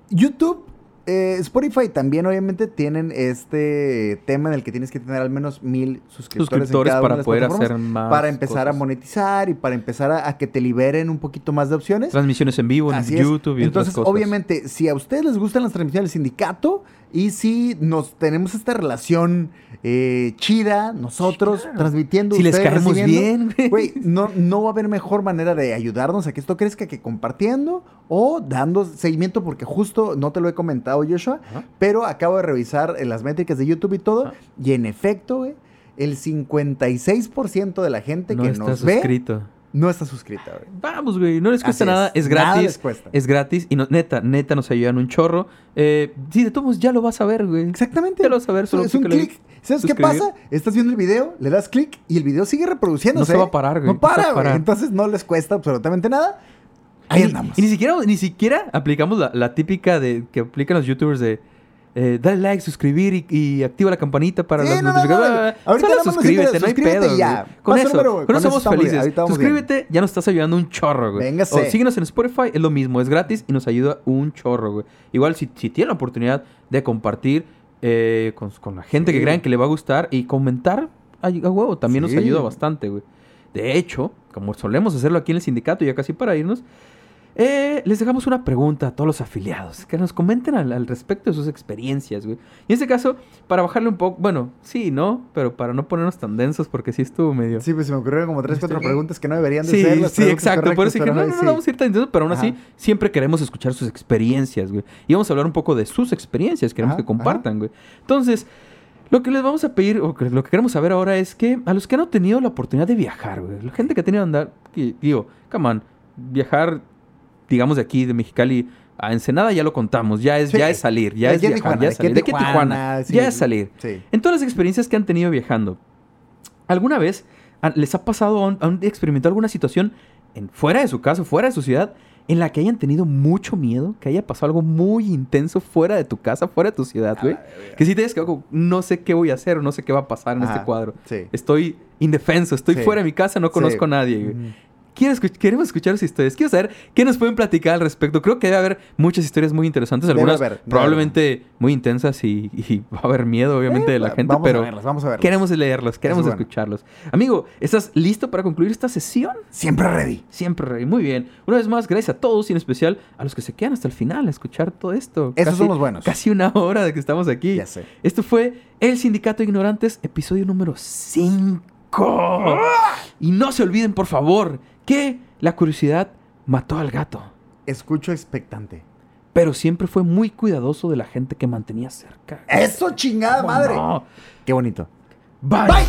YouTube, eh, Spotify también, obviamente, tienen este tema en el que tienes que tener al menos mil suscriptores, en suscriptores cada una de para las poder hacer más Para empezar a monetizar y para empezar a, a que te liberen un poquito más de opciones. transmisiones en vivo en Así es. YouTube y Entonces, otras cosas. obviamente, si a ustedes les gustan las transmisiones del sindicato y si nos tenemos esta relación eh, chida, nosotros claro. transmitiendo, Si les caemos bien, güey. no, no va a haber mejor manera de ayudarnos a que esto crezca que compartiendo o dando seguimiento, porque justo no te lo he comentado, Joshua, pero acabo de revisar eh, las métricas de YouTube y todo, y en efecto, güey, el 56% de la gente no que está nos ve. No está suscrita, güey. Vamos, güey, no les cuesta Así nada, es, Nada gratis. les cuesta. Es gratis y no- neta, neta nos ayudan un chorro. Eh, sí, de todos modos ya lo vas a ver, güey. Exactamente. Ya lo vas a ver, solo es un clic. ¿Sabes qué pasa? Estás viendo el video, le das clic y el video sigue reproduciéndose. No se va a parar, güey. No para, güey. parar. Entonces no les cuesta absolutamente nada. Ahí Y- andamos. Y ni siquiera, ni siquiera aplicamos la, la típica de que aplican los youtubers de eh, dale like, suscribir y, y activa la campanita para Sí, las no, no, no, notificaciones. no. Ahorita Solo suscríbete, no hay pedo. ya. Con eso, número, con con eso eso somos bien, felices. bien. Suscríbete, ya nos estás ayudando un chorro, güey. Véngase. O síguenos en Spotify, es lo mismo, es gratis y nos ayuda un chorro, güey. Igual si, si tienen la oportunidad de compartir eh, con, con la gente Sí. que crean que le va a gustar y comentar a, a huevo, también Sí. nos ayuda bastante, güey. De hecho, como solemos hacerlo aquí en el sindicato, ya casi para irnos, eh, les dejamos una pregunta a todos los afiliados, que nos comenten al, al respecto de sus experiencias, güey. Y en este caso, para bajarle un poco, bueno, sí, ¿no? Pero para no ponernos tan densos, porque sí estuvo medio... Sí, pues se me ocurrieron como tres, cuatro Sí. preguntas que no deberían de Sí, ser las sí, exacto. Por eso dije, no, no, no, sí. vamos a ir tan intensos, pero aún así Ajá. siempre queremos escuchar sus experiencias, güey. Y vamos a hablar un poco de sus experiencias, queremos Ajá, que compartan, güey. Entonces, lo que les vamos a pedir, o que- lo que queremos saber ahora es que a los que no han tenido la oportunidad de viajar, güey, la gente que ha tenido que andar, que, digo, come on, viajar, digamos, de aquí, de Mexicali a Ensenada, ya lo contamos, ya es, Sí. ya es salir, ya es viajar, Tijuana, ya es salir. De Tijuana, Tijuana, sí, ya es salir. Sí. En todas las experiencias que han tenido viajando, ¿alguna vez les ha pasado, han, han experimentado alguna situación en, fuera de su casa, fuera de su ciudad, en la que hayan tenido mucho miedo, que haya pasado algo muy intenso fuera de tu casa, fuera de tu ciudad, güey? Que si te dices que "Ojo, no sé qué voy a hacer o no sé qué va a pasar en Ajá, este cuadro. Sí. Estoy indefenso, estoy Sí. fuera de mi casa, no conozco Sí. a nadie, güey. Quiero escuch- queremos escuchar sus historias. Quiero saber qué nos pueden platicar al respecto. Creo que debe haber muchas historias muy interesantes. Algunas haber, probablemente muy intensas y, y va a haber miedo, obviamente, Eh, de la va- gente. vamos pero a verlas, vamos a verlas. queremos leerlos, queremos escucharlos. Amigo, ¿estás listo para concluir esta sesión? Siempre ready. Siempre, Rey. Muy bien. Una vez más, gracias a todos y en especial a los que se quedan hasta el final a escuchar todo esto. Esos son los buenos. Casi una hora de que estamos aquí. Ya sé. Esto fue El Sindicato de Ignorantes, episodio número 5. Y no se olviden, por favor, que la curiosidad mató al gato. Escucho expectante. Pero siempre fue muy cuidadoso de la gente que mantenía cerca. ¡Eso, chingada ¿Cómo madre! no? Qué bonito. Bye. Bye.